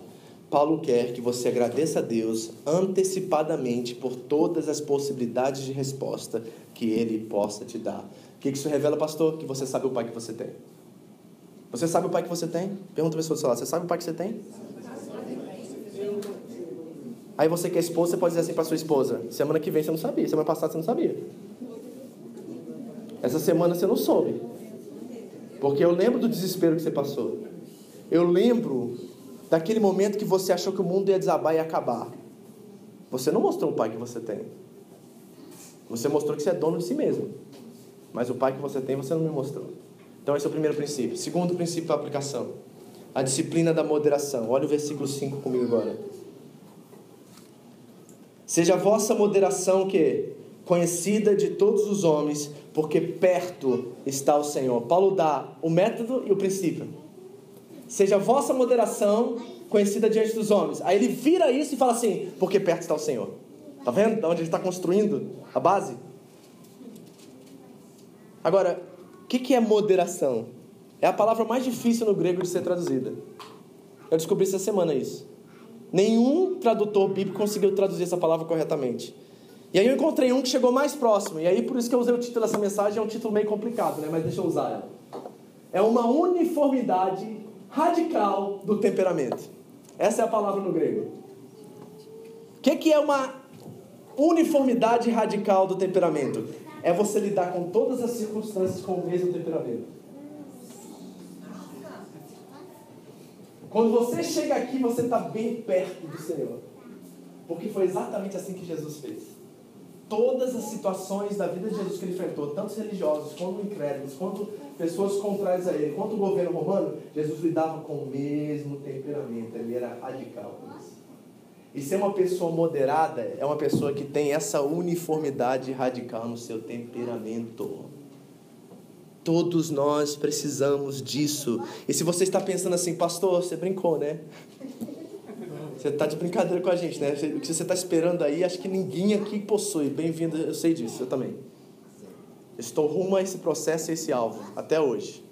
Paulo quer que você agradeça a Deus antecipadamente por todas as possibilidades de resposta que Ele possa te dar. O que isso revela, pastor? Que você sabe o Pai que você tem. Você sabe o Pai que você tem? Pergunta a pessoa do seu lado: Você sabe o Pai que você tem? Aí você que é esposa, você pode dizer assim para sua esposa: semana que vem você não sabia, semana passada você não sabia. Essa semana você não soube. Porque eu lembro do desespero que você passou. Eu lembro daquele momento que você achou que o mundo ia desabar e acabar. Você não mostrou o pai que você tem. Você mostrou que você é dono de si mesmo. Mas o pai que você tem, você não me mostrou. Então, esse é o primeiro princípio. Segundo princípio para aplicação: a disciplina da moderação. Olha o versículo 5 comigo agora. Seja a vossa moderação que conhecida de todos os homens, porque perto está o Senhor. Paulo dá o método e o princípio. Seja a vossa moderação conhecida diante dos homens. Aí ele vira isso e fala assim: porque perto está o Senhor. Tá vendo? Da onde ele está construindo a base? Agora, que, que é moderação? É a palavra mais difícil no grego de ser traduzida. Eu descobri essa semana isso. Nenhum tradutor bíblico conseguiu traduzir essa palavra corretamente. E aí eu encontrei um que chegou mais próximo. E aí por isso que eu usei o título dessa mensagem, é um título meio complicado, né? Mas deixa eu usar ela. É uma uniformidade radical do temperamento. Essa é a palavra no grego. O que, que é uma uniformidade radical do temperamento? É você lidar com todas as circunstâncias com o mesmo temperamento. Quando você chega aqui, você está bem perto do Senhor. Porque foi exatamente assim que Jesus fez. Todas as situações da vida de Jesus que ele enfrentou, tanto religiosos, quanto incrédulos, quanto pessoas contrárias a ele, quanto o governo romano, Jesus lidava com o mesmo temperamento, ele era radical. E ser uma pessoa moderada é uma pessoa que tem essa uniformidade radical no seu temperamento. Todos nós precisamos disso. E se você está pensando assim, pastor, você brincou, né? Você está de brincadeira com a gente, né? O que você está esperando aí, acho que ninguém aqui possui. Bem-vindo, eu sei disso, eu também. estou rumo a esse processo e esse alvo, até hoje.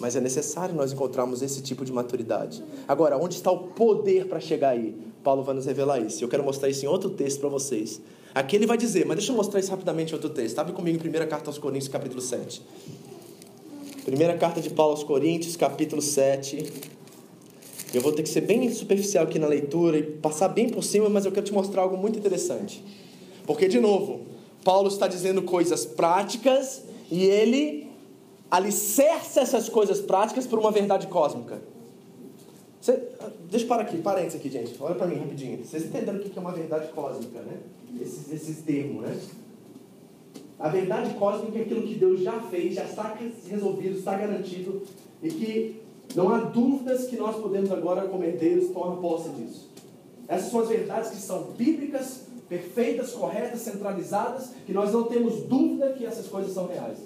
Mas é necessário nós encontrarmos esse tipo de maturidade. Agora, onde está o poder para chegar aí? Paulo vai nos revelar isso. Eu quero mostrar isso em outro texto para vocês. Aqui ele vai dizer, mas deixa eu mostrar isso rapidamente em outro texto. Abre comigo em 1 Carta aos Coríntios, capítulo 7. Primeira carta de Paulo aos Coríntios, capítulo 7. Eu vou ter que ser bem superficial aqui na leitura e passar bem por cima, mas eu quero te mostrar algo muito interessante. Porque, de novo, Paulo está dizendo coisas práticas e ele alicerça essas coisas práticas por uma verdade cósmica. Deixa eu parar aqui, parênteses aqui, gente. Olha para mim rapidinho. Vocês entenderam o que é uma verdade cósmica, né? Esses, esses termos, né? A verdade cósmica é aquilo que Deus já fez, já está resolvido, está garantido e que não há dúvidas que nós podemos agora, como herdeiros, tomar posse disso. Essas são as verdades que são bíblicas, perfeitas, corretas, centralizadas, que nós não temos dúvida que essas coisas são reais.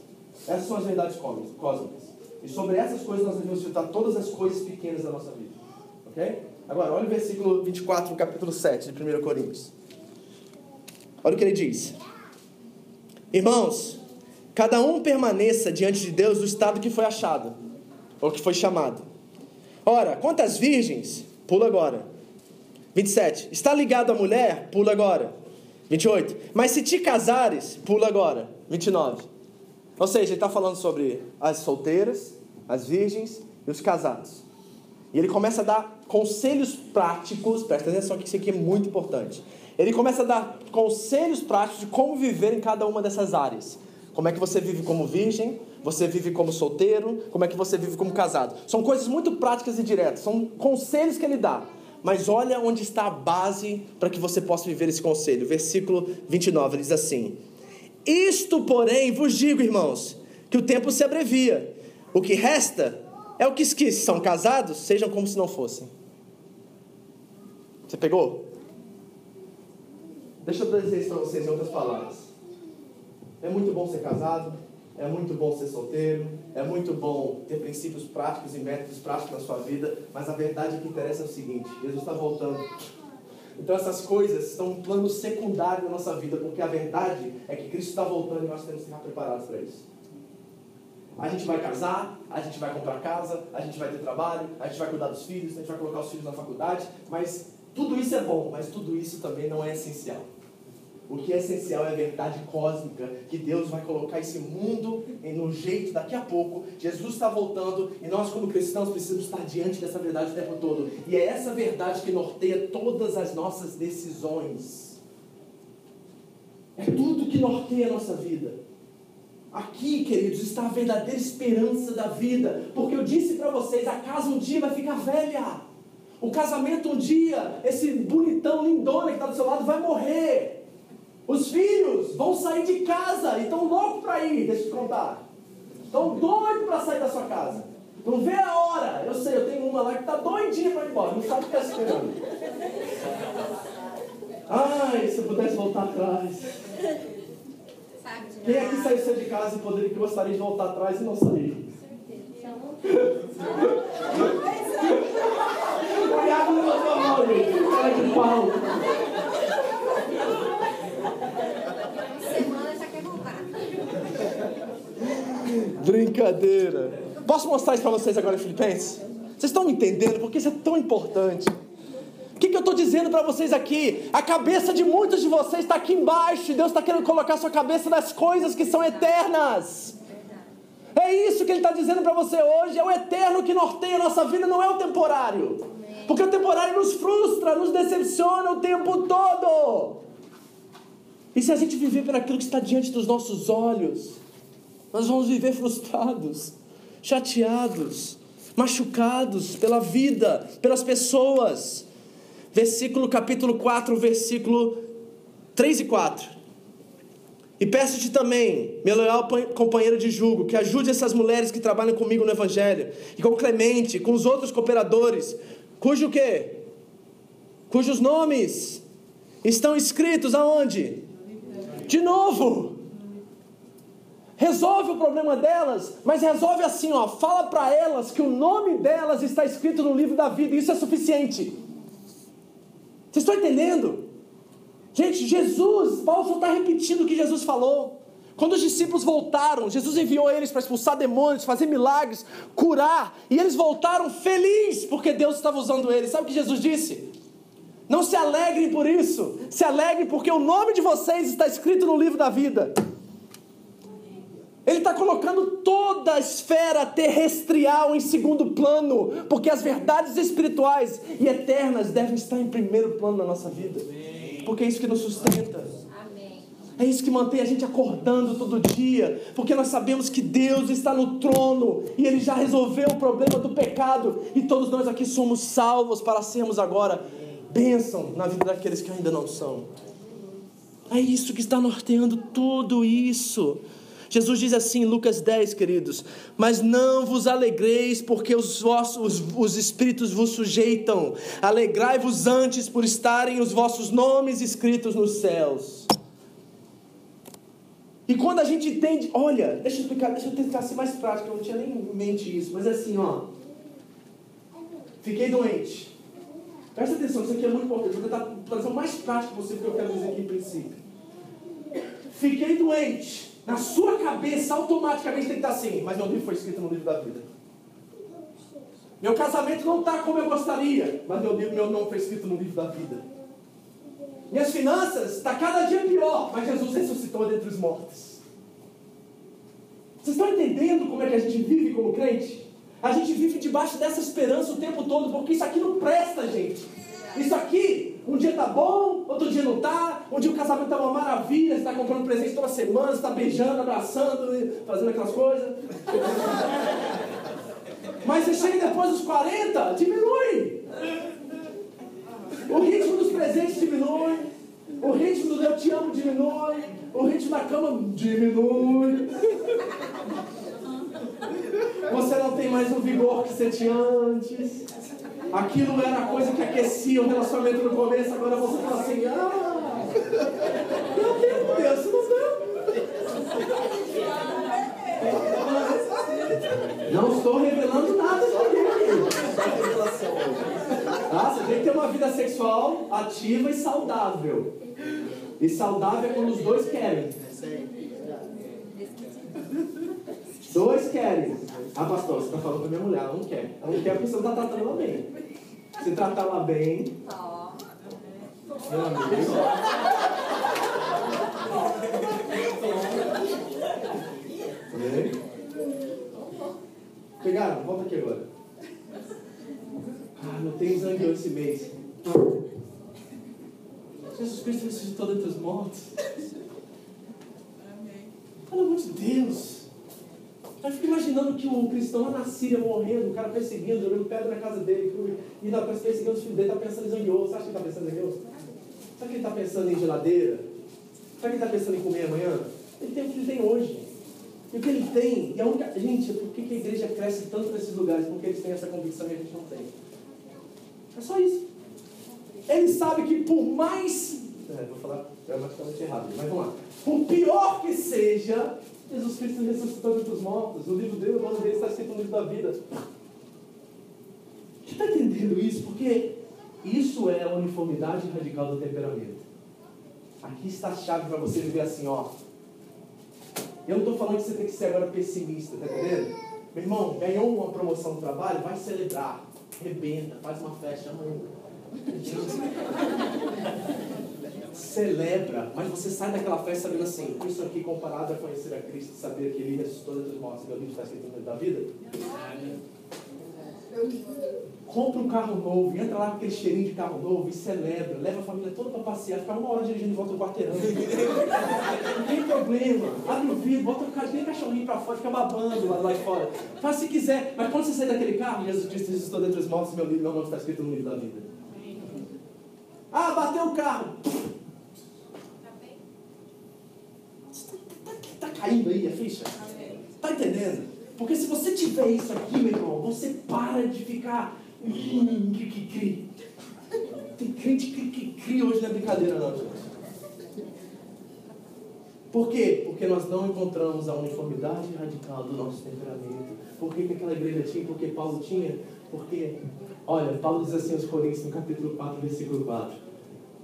Essas são as verdades cósmicas. E sobre essas coisas nós devemos filtrar todas as coisas pequenas da nossa vida. Ok? Agora, olha o versículo 24 do capítulo 7 de 1 Coríntios. Olha o que ele diz. Irmãos, cada um permaneça diante de Deus do estado que foi achado, ou que foi chamado. Ora, quantas virgens? Pula agora. 27. Está ligado à mulher? Pula agora. 28. Mas se te casares, pula agora. 29. Ou seja, ele está falando sobre as solteiras, as virgens e os casados. E ele começa a dar conselhos práticos, presta atenção que isso aqui é muito importante. Ele começa a dar conselhos práticos de como viver em cada uma dessas áreas. Como é que você vive como virgem, você vive como solteiro, como é que você vive como casado. São coisas muito práticas e diretas, são conselhos que ele dá. Mas olha onde está a base para que você possa viver esse conselho. Versículo 29, ele diz assim: Isto, porém, vos digo, irmãos, que o tempo se abrevia. O que resta é o que, que são casados, sejam como se não fossem. Você pegou? Deixa eu dizer isso para vocês em outras palavras. É muito bom ser casado, é muito bom ser solteiro, é muito bom ter princípios práticos e métodos práticos na sua vida, mas a verdade que interessa é o seguinte: Jesus está voltando. Então essas coisas estão um plano secundário na nossa vida, porque a verdade é que Cristo está voltando e nós temos que estar preparados para isso. A gente vai casar, a gente vai comprar casa, a gente vai ter trabalho, a gente vai cuidar dos filhos, a gente vai colocar os filhos na faculdade, mas tudo isso é bom, mas tudo isso também não é essencial. O que é essencial é a verdade cósmica, que Deus vai colocar esse mundo no jeito daqui a pouco. Jesus está voltando e nós, como cristãos, precisamos estar diante dessa verdade o tempo todo. E é essa verdade que norteia todas as nossas decisões. É tudo que norteia a nossa vida. Aqui, queridos, está a verdadeira esperança da vida. Porque eu disse para vocês: a casa um dia vai ficar velha. O casamento um dia, esse bonitão, lindona que está do seu lado, vai morrer. Os filhos vão sair de casa e estão loucos para ir, deixa eu te contar. Estão doidos para sair da sua casa. Não vê a hora. Eu sei, eu tenho uma lá que está doidinha para ir embora, não sabe o que está esperando. Ai, se eu pudesse voltar atrás. Quem que saiu cedo de casa e poderia, que gostaria de voltar atrás e não sair? Cara de pau. Brincadeira. Posso mostrar isso para vocês agora, Filipenses? Vocês estão me entendendo? Porque isso é tão importante. O que, que eu estou dizendo para vocês aqui? A cabeça de muitos de vocês está aqui embaixo. E Deus está querendo colocar sua cabeça nas coisas que são eternas. É isso que Ele está dizendo para você hoje. É o eterno que norteia a nossa vida, não é o temporário. Porque o temporário nos frustra, nos decepciona o tempo todo. E se a gente viver por aquilo que está diante dos nossos olhos, nós vamos viver frustrados, chateados, machucados pela vida, pelas pessoas. Versículo capítulo 4, versículo 3 e 4. E peço-te também, meu leal companheiro de julgo, que ajude essas mulheres que trabalham comigo no Evangelho, e com Clemente, com os outros cooperadores, cujo quê? Cujos nomes estão escritos aonde? De novo, resolve o problema delas, mas resolve assim, ó, fala para elas que o nome delas está escrito no livro da vida, isso é suficiente. Vocês estão entendendo? Gente, Jesus, Paulo só está repetindo o que Jesus falou. Quando os discípulos voltaram, Jesus enviou eles para expulsar demônios, fazer milagres, curar, e eles voltaram felizes porque Deus estava usando eles. Sabe o que Jesus disse? Não se alegrem por isso, se alegrem porque o nome de vocês está escrito no livro da vida. Ele está colocando toda a esfera terrestrial em segundo plano, porque as verdades espirituais e eternas devem estar em primeiro plano na nossa vida, porque é isso que nos sustenta. É isso que mantém a gente acordando todo dia, porque nós sabemos que Deus está no trono e Ele já resolveu o problema do pecado e todos nós aqui somos salvos para sermos agora bênção na vida daqueles que ainda não são. É isso que está norteando tudo isso. Jesus diz assim em Lucas 10, queridos: Mas não vos alegreis, porque os vossos os espíritos vos sujeitam. Alegrai-vos antes por estarem os vossos nomes escritos nos céus. E quando a gente entende, olha, deixa eu explicar, deixa eu tentar ser mais prático, eu não tinha nem em mente isso, mas é assim, ó. Fiquei doente. Presta atenção, isso aqui é muito importante. Vou tentar trazer o mais prático possível que eu quero dizer aqui em princípio. Fiquei doente. Na sua cabeça, automaticamente tem que estar assim, mas meu livro foi escrito no livro da vida. Meu casamento não está como eu gostaria, mas meu, livro, meu nome foi escrito no livro da vida. Minhas finanças está cada dia pior, mas Jesus ressuscitou dentre os mortos. Vocês estão entendendo como é que a gente vive como crente? A gente vive debaixo dessa esperança o tempo todo, porque isso aqui não presta, gente. Isso aqui, um dia tá bom, outro dia não tá. Um dia o casamento tá uma maravilha, você está comprando presente toda semana, você está beijando, abraçando, fazendo aquelas coisas. Mas você chega depois dos 40, diminui. O ritmo dos presentes diminui. O ritmo do eu te amo diminui. O ritmo da cama diminui. Você não tem mais o vigor que você tinha antes. Aquilo era a coisa que aquecia o relacionamento no começo, agora você fala assim, ah, meu Deus, Deus, não deu. Não estou revelando nada sobre ele. Tá? Você tem que ter uma vida sexual ativa e saudável. E saudável é quando os dois querem. Dois querem. Ah, pastor, você está falando para minha mulher, ela não quer. Ela não quer porque você não está tratando ela bem. Se tratar ela bem. Tá. Meu amigo. Pegaram? Volta aqui agora. Ah, não tem sangue esse mês. Jesus Cristo ressuscitou dentre os mortos. Amém. Pelo amor de Deus. Eu fico imaginando que o cristão lá na Síria morrendo, o cara perseguindo, jogando pedra na casa dele, e está perseguindo os filhos dele, está pensando em zangueou. Você acha que ele está pensando em zangueou? Sabe que ele está pensando em geladeira? Sabe que ele está pensando em comer amanhã? Ele tem o que ele tem hoje. E o que ele tem, e a única. Gente, por que a igreja cresce tanto nesses lugares? Porque eles têm essa convicção que a gente não tem. É só isso. Ele sabe que por mais. É, vou falar gramaticalmente errado, mas vamos lá. Por pior que seja, Jesus Cristo ressuscitou entre os mortos. O livro dele, o nome dele está escrito no livro da vida. Você está entendendo isso? Porque isso é a uniformidade radical do temperamento. Aqui está a chave para você viver assim, ó. Eu não estou falando que você tem que ser agora pessimista, tá entendendo? Meu irmão, ganhou uma promoção no trabalho, vai celebrar. Rebenta, faz uma festa, amanhã. Celebra, mas você sai daquela festa sabendo assim, isso aqui comparado a conhecer a Cristo, saber que Ele ressuscitou entre os mortos, meu livro está escrito no da vida. Compra um carro novo, entra lá com aquele cheirinho de carro novo e celebra, leva a família toda para passear, fica uma hora dirigindo de volta ao quarteirão. Não tem problema, abre o vidro, bota o cachorrinho para fora, fica babando lá, lá de fora. Faz se quiser, mas quando você sair daquele carro, Jesus Cristo ressuscitou dentre os mortos, meu livro, meu nome está escrito no livro da vida. Ah, bateu o carro. Está tá, tá caindo aí a ficha? Está entendendo? Porque se você tiver isso aqui, meu irmão, você para de ficar. Hum, que, que, que. Tem crente que, cria hoje não é brincadeira, não, gente. Por quê? Porque nós não encontramos a uniformidade radical do nosso temperamento. Por que, que aquela igreja tinha? Porque Paulo tinha? Porque, olha, Paulo diz assim aos Coríntios no capítulo 4, versículo 4.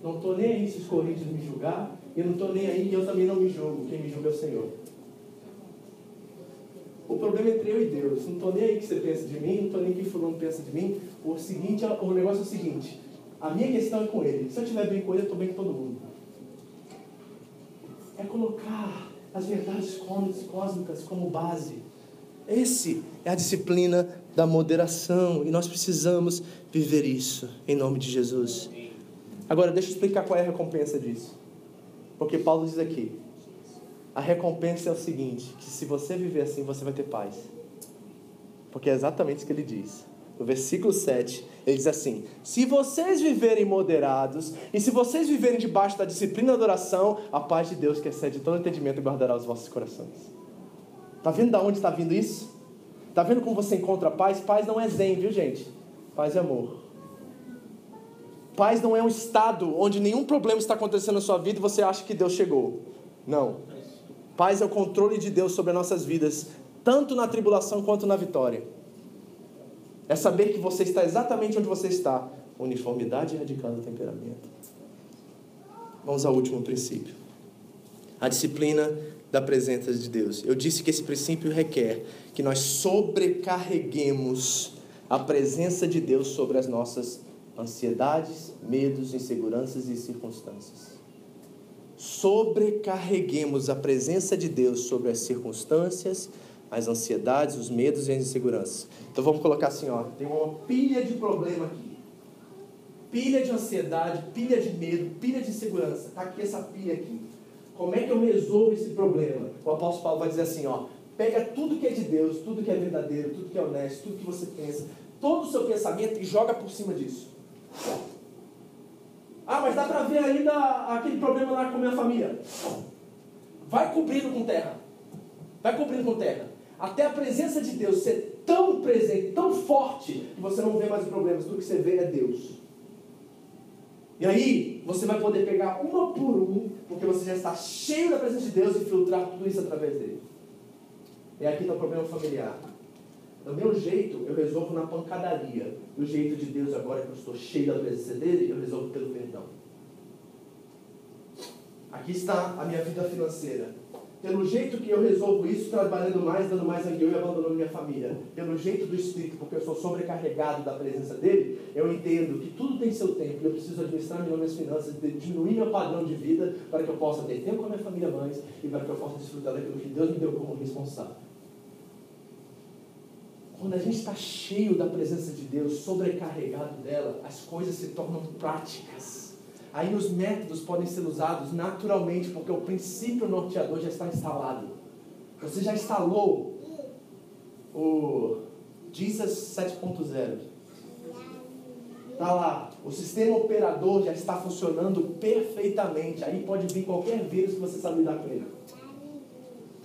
Não estou nem aí se os Coríntios me julgar, eu não estou nem aí eu também não me julgo. Quem me julga é o Senhor. O problema é entre eu e Deus. Não estou nem aí que você pensa de mim, não estou nem que fulano pensa de mim. O, seguinte, o negócio é o seguinte. A minha questão é com ele. Se eu estiver bem com ele, eu estou bem com todo mundo. É colocar as verdades cósmicas como base. Esse é a disciplina da moderação. E nós precisamos viver isso, em nome de Jesus. Agora, deixa eu explicar qual é a recompensa disso. Porque Paulo diz aqui: a recompensa é o seguinte: que se você viver assim, você vai ter paz. Porque é exatamente isso que ele diz. No versículo 7, ele diz assim: Se vocês viverem moderados, e se vocês viverem debaixo da disciplina da oração, a paz de Deus, que excede todo entendimento, guardará os vossos corações. Está vendo de onde está vindo isso? Está vendo como você encontra paz? Paz não é zen, viu gente? Paz é amor. Paz não é um estado onde nenhum problema está acontecendo na sua vida e você acha que Deus chegou. Não. Paz é o controle de Deus sobre as nossas vidas, tanto na tribulação quanto na vitória. É saber que você está exatamente onde você está. Uniformidade radical do temperamento. Vamos ao último princípio. A disciplina da presença de Deus. Eu disse que esse princípio requer que nós sobrecarreguemos a presença de Deus sobre as nossas ansiedades, medos, inseguranças e circunstâncias sobrecarreguemos a presença de Deus sobre as circunstâncias, as ansiedades, os medos e as inseguranças. Então vamos colocar assim, ó, tem uma pilha de problema aqui. Pilha de ansiedade, pilha de medo, pilha de insegurança. Está aqui essa pilha aqui. Como é que eu resolvo esse problema? O apóstolo Paulo vai dizer assim, ó, pega tudo que é de Deus, tudo que é verdadeiro, tudo que é honesto, tudo que você pensa, todo o seu pensamento e joga por cima disso. Ah, mas dá para ver ainda aquele problema lá com a minha família. Vai cobrindo com terra. Vai cobrindo com terra. Até a presença de Deus ser tão presente, tão forte, que você não vê mais problemas. Tudo que você vê é Deus. E aí, você vai poder pegar uma por um, porque você já está cheio da presença de Deus e filtrar tudo isso através dele. E aqui está o problema familiar. Do meu jeito, eu resolvo na pancadaria. Do jeito de Deus, agora que eu estou cheio da presença dele, eu resolvo pelo perdão. Aqui está a minha vida financeira. Pelo jeito que eu resolvo isso, trabalhando mais, dando mais a eu e abandonando minha família. Pelo jeito do Espírito, porque eu sou sobrecarregado da presença dele, eu entendo que tudo tem seu tempo e eu preciso administrar melhor minhas finanças, diminuir meu padrão de vida para que eu possa ter tempo com a minha família mais e para que eu possa desfrutar daquilo que Deus me deu como responsável. Quando a gente está cheio da presença de Deus, sobrecarregado dela, as coisas se tornam práticas. Aí os métodos podem ser usados naturalmente, porque o princípio norteador já está instalado. Você já instalou o Jesus 7.0. Está lá, o sistema operador já está funcionando perfeitamente. Aí pode vir qualquer vírus que você sabe lidar com ele.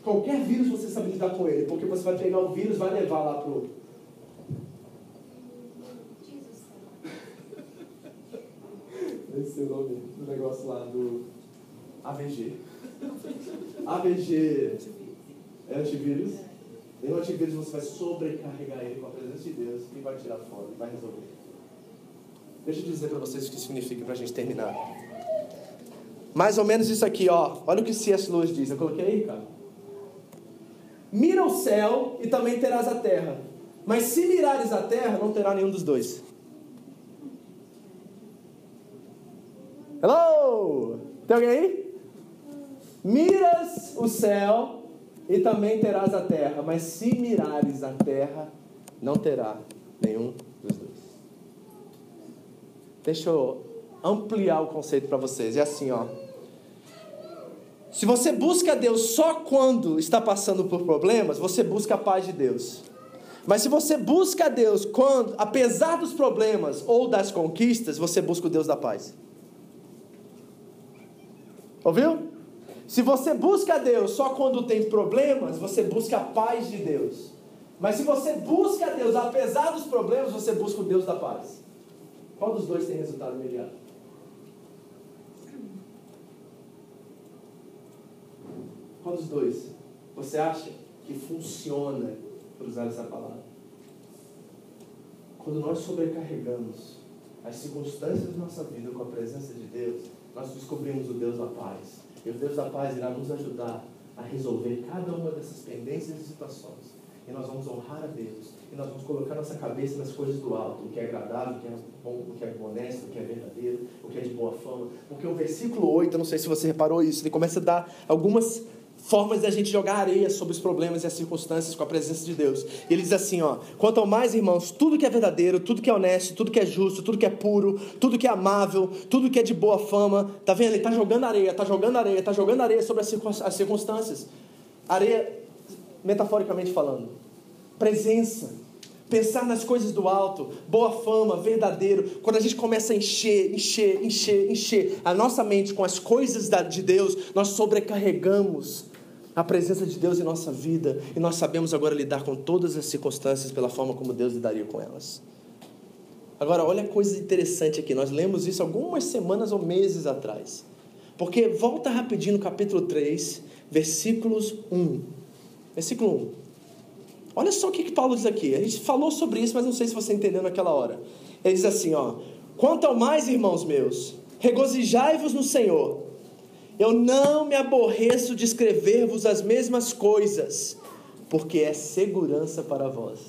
Qualquer vírus você sabe lidar com ele, porque você vai pegar o vírus e vai levar lá pro. Esse é o nome do negócio lá do AVG. AVG é antivírus. E no antivírus você vai sobrecarregar ele com a presença de Deus e vai tirar fora, vai resolver. Deixa eu dizer para vocês o que significa para a gente terminar. Mais ou menos isso aqui, ó. Olha o que C.S. Lewis diz. Eu coloquei aí, cara. Mira o céu e também terás a terra. Mas se mirares a terra, não terá nenhum dos dois. Hello! Tem alguém aí? Miras o céu e também terás a terra. Mas se mirares a terra, não terá nenhum dos dois. Deixa eu ampliar o conceito para vocês. É assim, ó. Se você busca Deus só quando está passando por problemas, você busca a paz de Deus. Mas se você busca Deus quando, apesar dos problemas ou das conquistas, você busca o Deus da paz. Ouviu? Se você busca Deus só quando tem problemas, você busca a paz de Deus. Mas se você busca Deus apesar dos problemas, você busca o Deus da paz. Qual dos dois tem resultado imediato? Qual dos dois você acha que funciona, por usar essa palavra? Quando nós sobrecarregamos as circunstâncias da nossa vida com a presença de Deus, nós descobrimos o Deus da paz. E o Deus da paz irá nos ajudar a resolver cada uma dessas pendências e situações. E nós vamos honrar a Deus. E nós vamos colocar nossa cabeça nas coisas do alto, o que é agradável, o que é bom, o que é honesto, o que é verdadeiro, o que é de boa fama. Porque o versículo 8, eu não sei se você reparou isso, ele começa a dar algumas formas da gente jogar areia sobre os problemas e as circunstâncias com a presença de Deus. E ele diz assim, ó: "Quanto mais, irmãos, tudo que é verdadeiro, tudo que é honesto, tudo que é justo, tudo que é puro, tudo que é amável, tudo que é de boa fama". Tá vendo? Ele tá jogando areia, tá jogando areia, tá jogando areia sobre as circunstâncias. Areia metaforicamente falando. Presença, pensar nas coisas do alto, boa fama, verdadeiro. Quando a gente começa a encher, encher, encher, encher a nossa mente com as coisas de Deus, nós sobrecarregamos a presença de Deus em nossa vida e nós sabemos agora lidar com todas as circunstâncias pela forma como Deus lidaria com elas. Agora, olha a coisa interessante aqui, nós lemos isso algumas semanas ou meses atrás. Porque volta rapidinho no capítulo 3, versículos 1. Versículo 1. Olha só o que, que Paulo diz aqui. A gente falou sobre isso, mas não sei se você entendeu naquela hora. Ele diz assim, ó: Quanto ao mais, irmãos meus, regozijai-vos no Senhor. Eu não me aborreço de escrever-vos as mesmas coisas, porque é segurança para vós.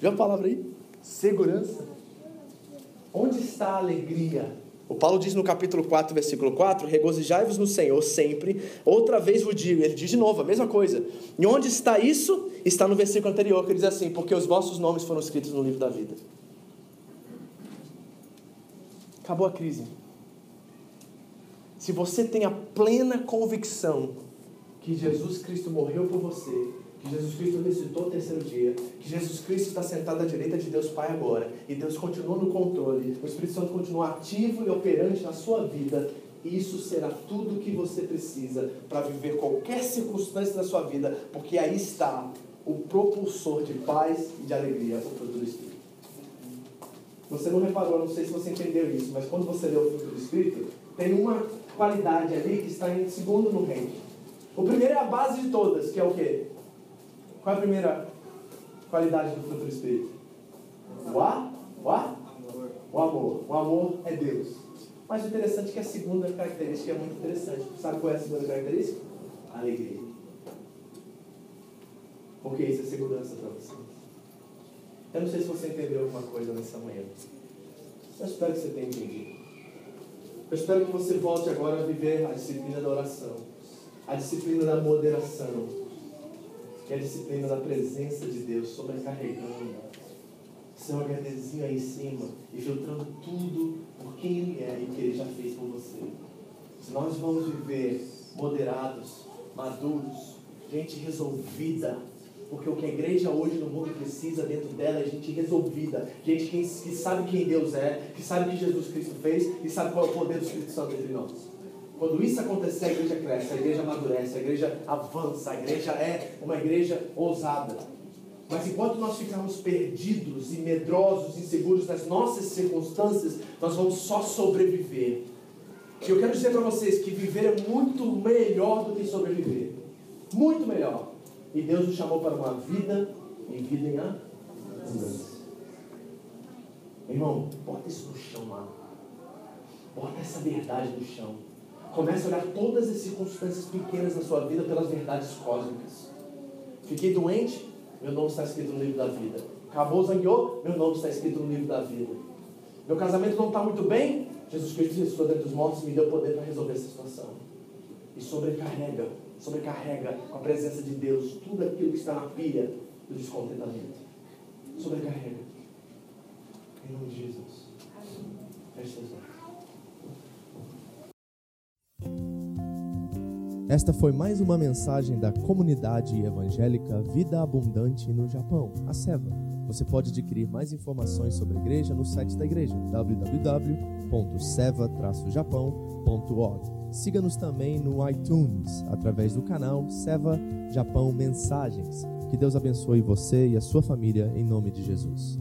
Viu a palavra aí? Segurança. Onde está a alegria? O Paulo diz no capítulo 4, versículo 4: Regozijai-vos no Senhor sempre. Outra vez vos digo, ele diz de novo a mesma coisa. E onde está isso? Está no versículo anterior, que diz assim: Porque os vossos nomes foram escritos no livro da vida. Acabou a crise. Se você tem a plena convicção que Jesus Cristo morreu por você, que Jesus Cristo ressuscitou o terceiro dia, que Jesus Cristo está sentado à direita de Deus Pai agora, e Deus continua no controle, o Espírito Santo continua ativo e operante na sua vida, isso será tudo o que você precisa para viver qualquer circunstância da sua vida, porque aí está o propulsor de paz e de alegria, o fruto do Espírito. Você não reparou, não sei se você entendeu isso, mas quando você lê o fruto do Espírito, tem uma qualidade ali que está em segundo no reino. O primeiro é a base de todas, que é o quê? Qual é a primeira qualidade do fruto do Espírito? O a? O a? O amor. O amor é Deus. Mas o interessante é que a segunda característica é muito interessante. Sabe qual é a segunda característica? Alegria. Porque isso é segurança para você. Eu não sei se você entendeu alguma coisa nessa manhã. Eu espero que você tenha entendido. Eu espero que você volte agora a viver a disciplina da oração, a disciplina da moderação. que é a disciplina da presença de Deus sobrecarregando seu HDzinho aí em cima e filtrando tudo por quem Ele é e o que Ele já fez por você. Se nós vamos viver moderados, maduros, gente resolvida, porque o que a igreja hoje no mundo precisa dentro dela é gente resolvida, gente que, que sabe quem Deus é, que sabe o que Jesus Cristo fez e sabe qual é o poder do Espírito Santo entre nós. Quando isso acontecer, a igreja cresce, a igreja amadurece, a igreja avança, a igreja é uma igreja ousada. Mas enquanto nós ficarmos perdidos e medrosos, inseguros nas nossas circunstâncias, nós vamos só sobreviver. E eu quero dizer para vocês que viver é muito melhor do que sobreviver. Muito melhor. E Deus nos chamou para uma vida em vida em abundância. Irmão, bota isso no chão lá. Bota essa verdade no chão. Comece a olhar todas as circunstâncias pequenas na sua vida pelas verdades cósmicas. Fiquei doente, meu nome está escrito no livro da vida. Acabou, zangueou, meu nome está escrito no livro da vida. Meu casamento não está muito bem, Jesus Cristo ressuscitou dentre os mortos e me deu poder para resolver essa situação. E sobrecarrega, sobrecarrega com a presença de Deus tudo aquilo que está na pilha do descontentamento. Sobrecarrega. Em nome de Jesus. Feche seus olhos. Esta foi mais uma mensagem da comunidade evangélica Vida Abundante no Japão, a SEVA. Você pode adquirir mais informações sobre a igreja no site da igreja www.seva-japão.org. Siga-nos também no iTunes através do canal Seva Japão Mensagens. Que Deus abençoe você e a sua família em nome de Jesus.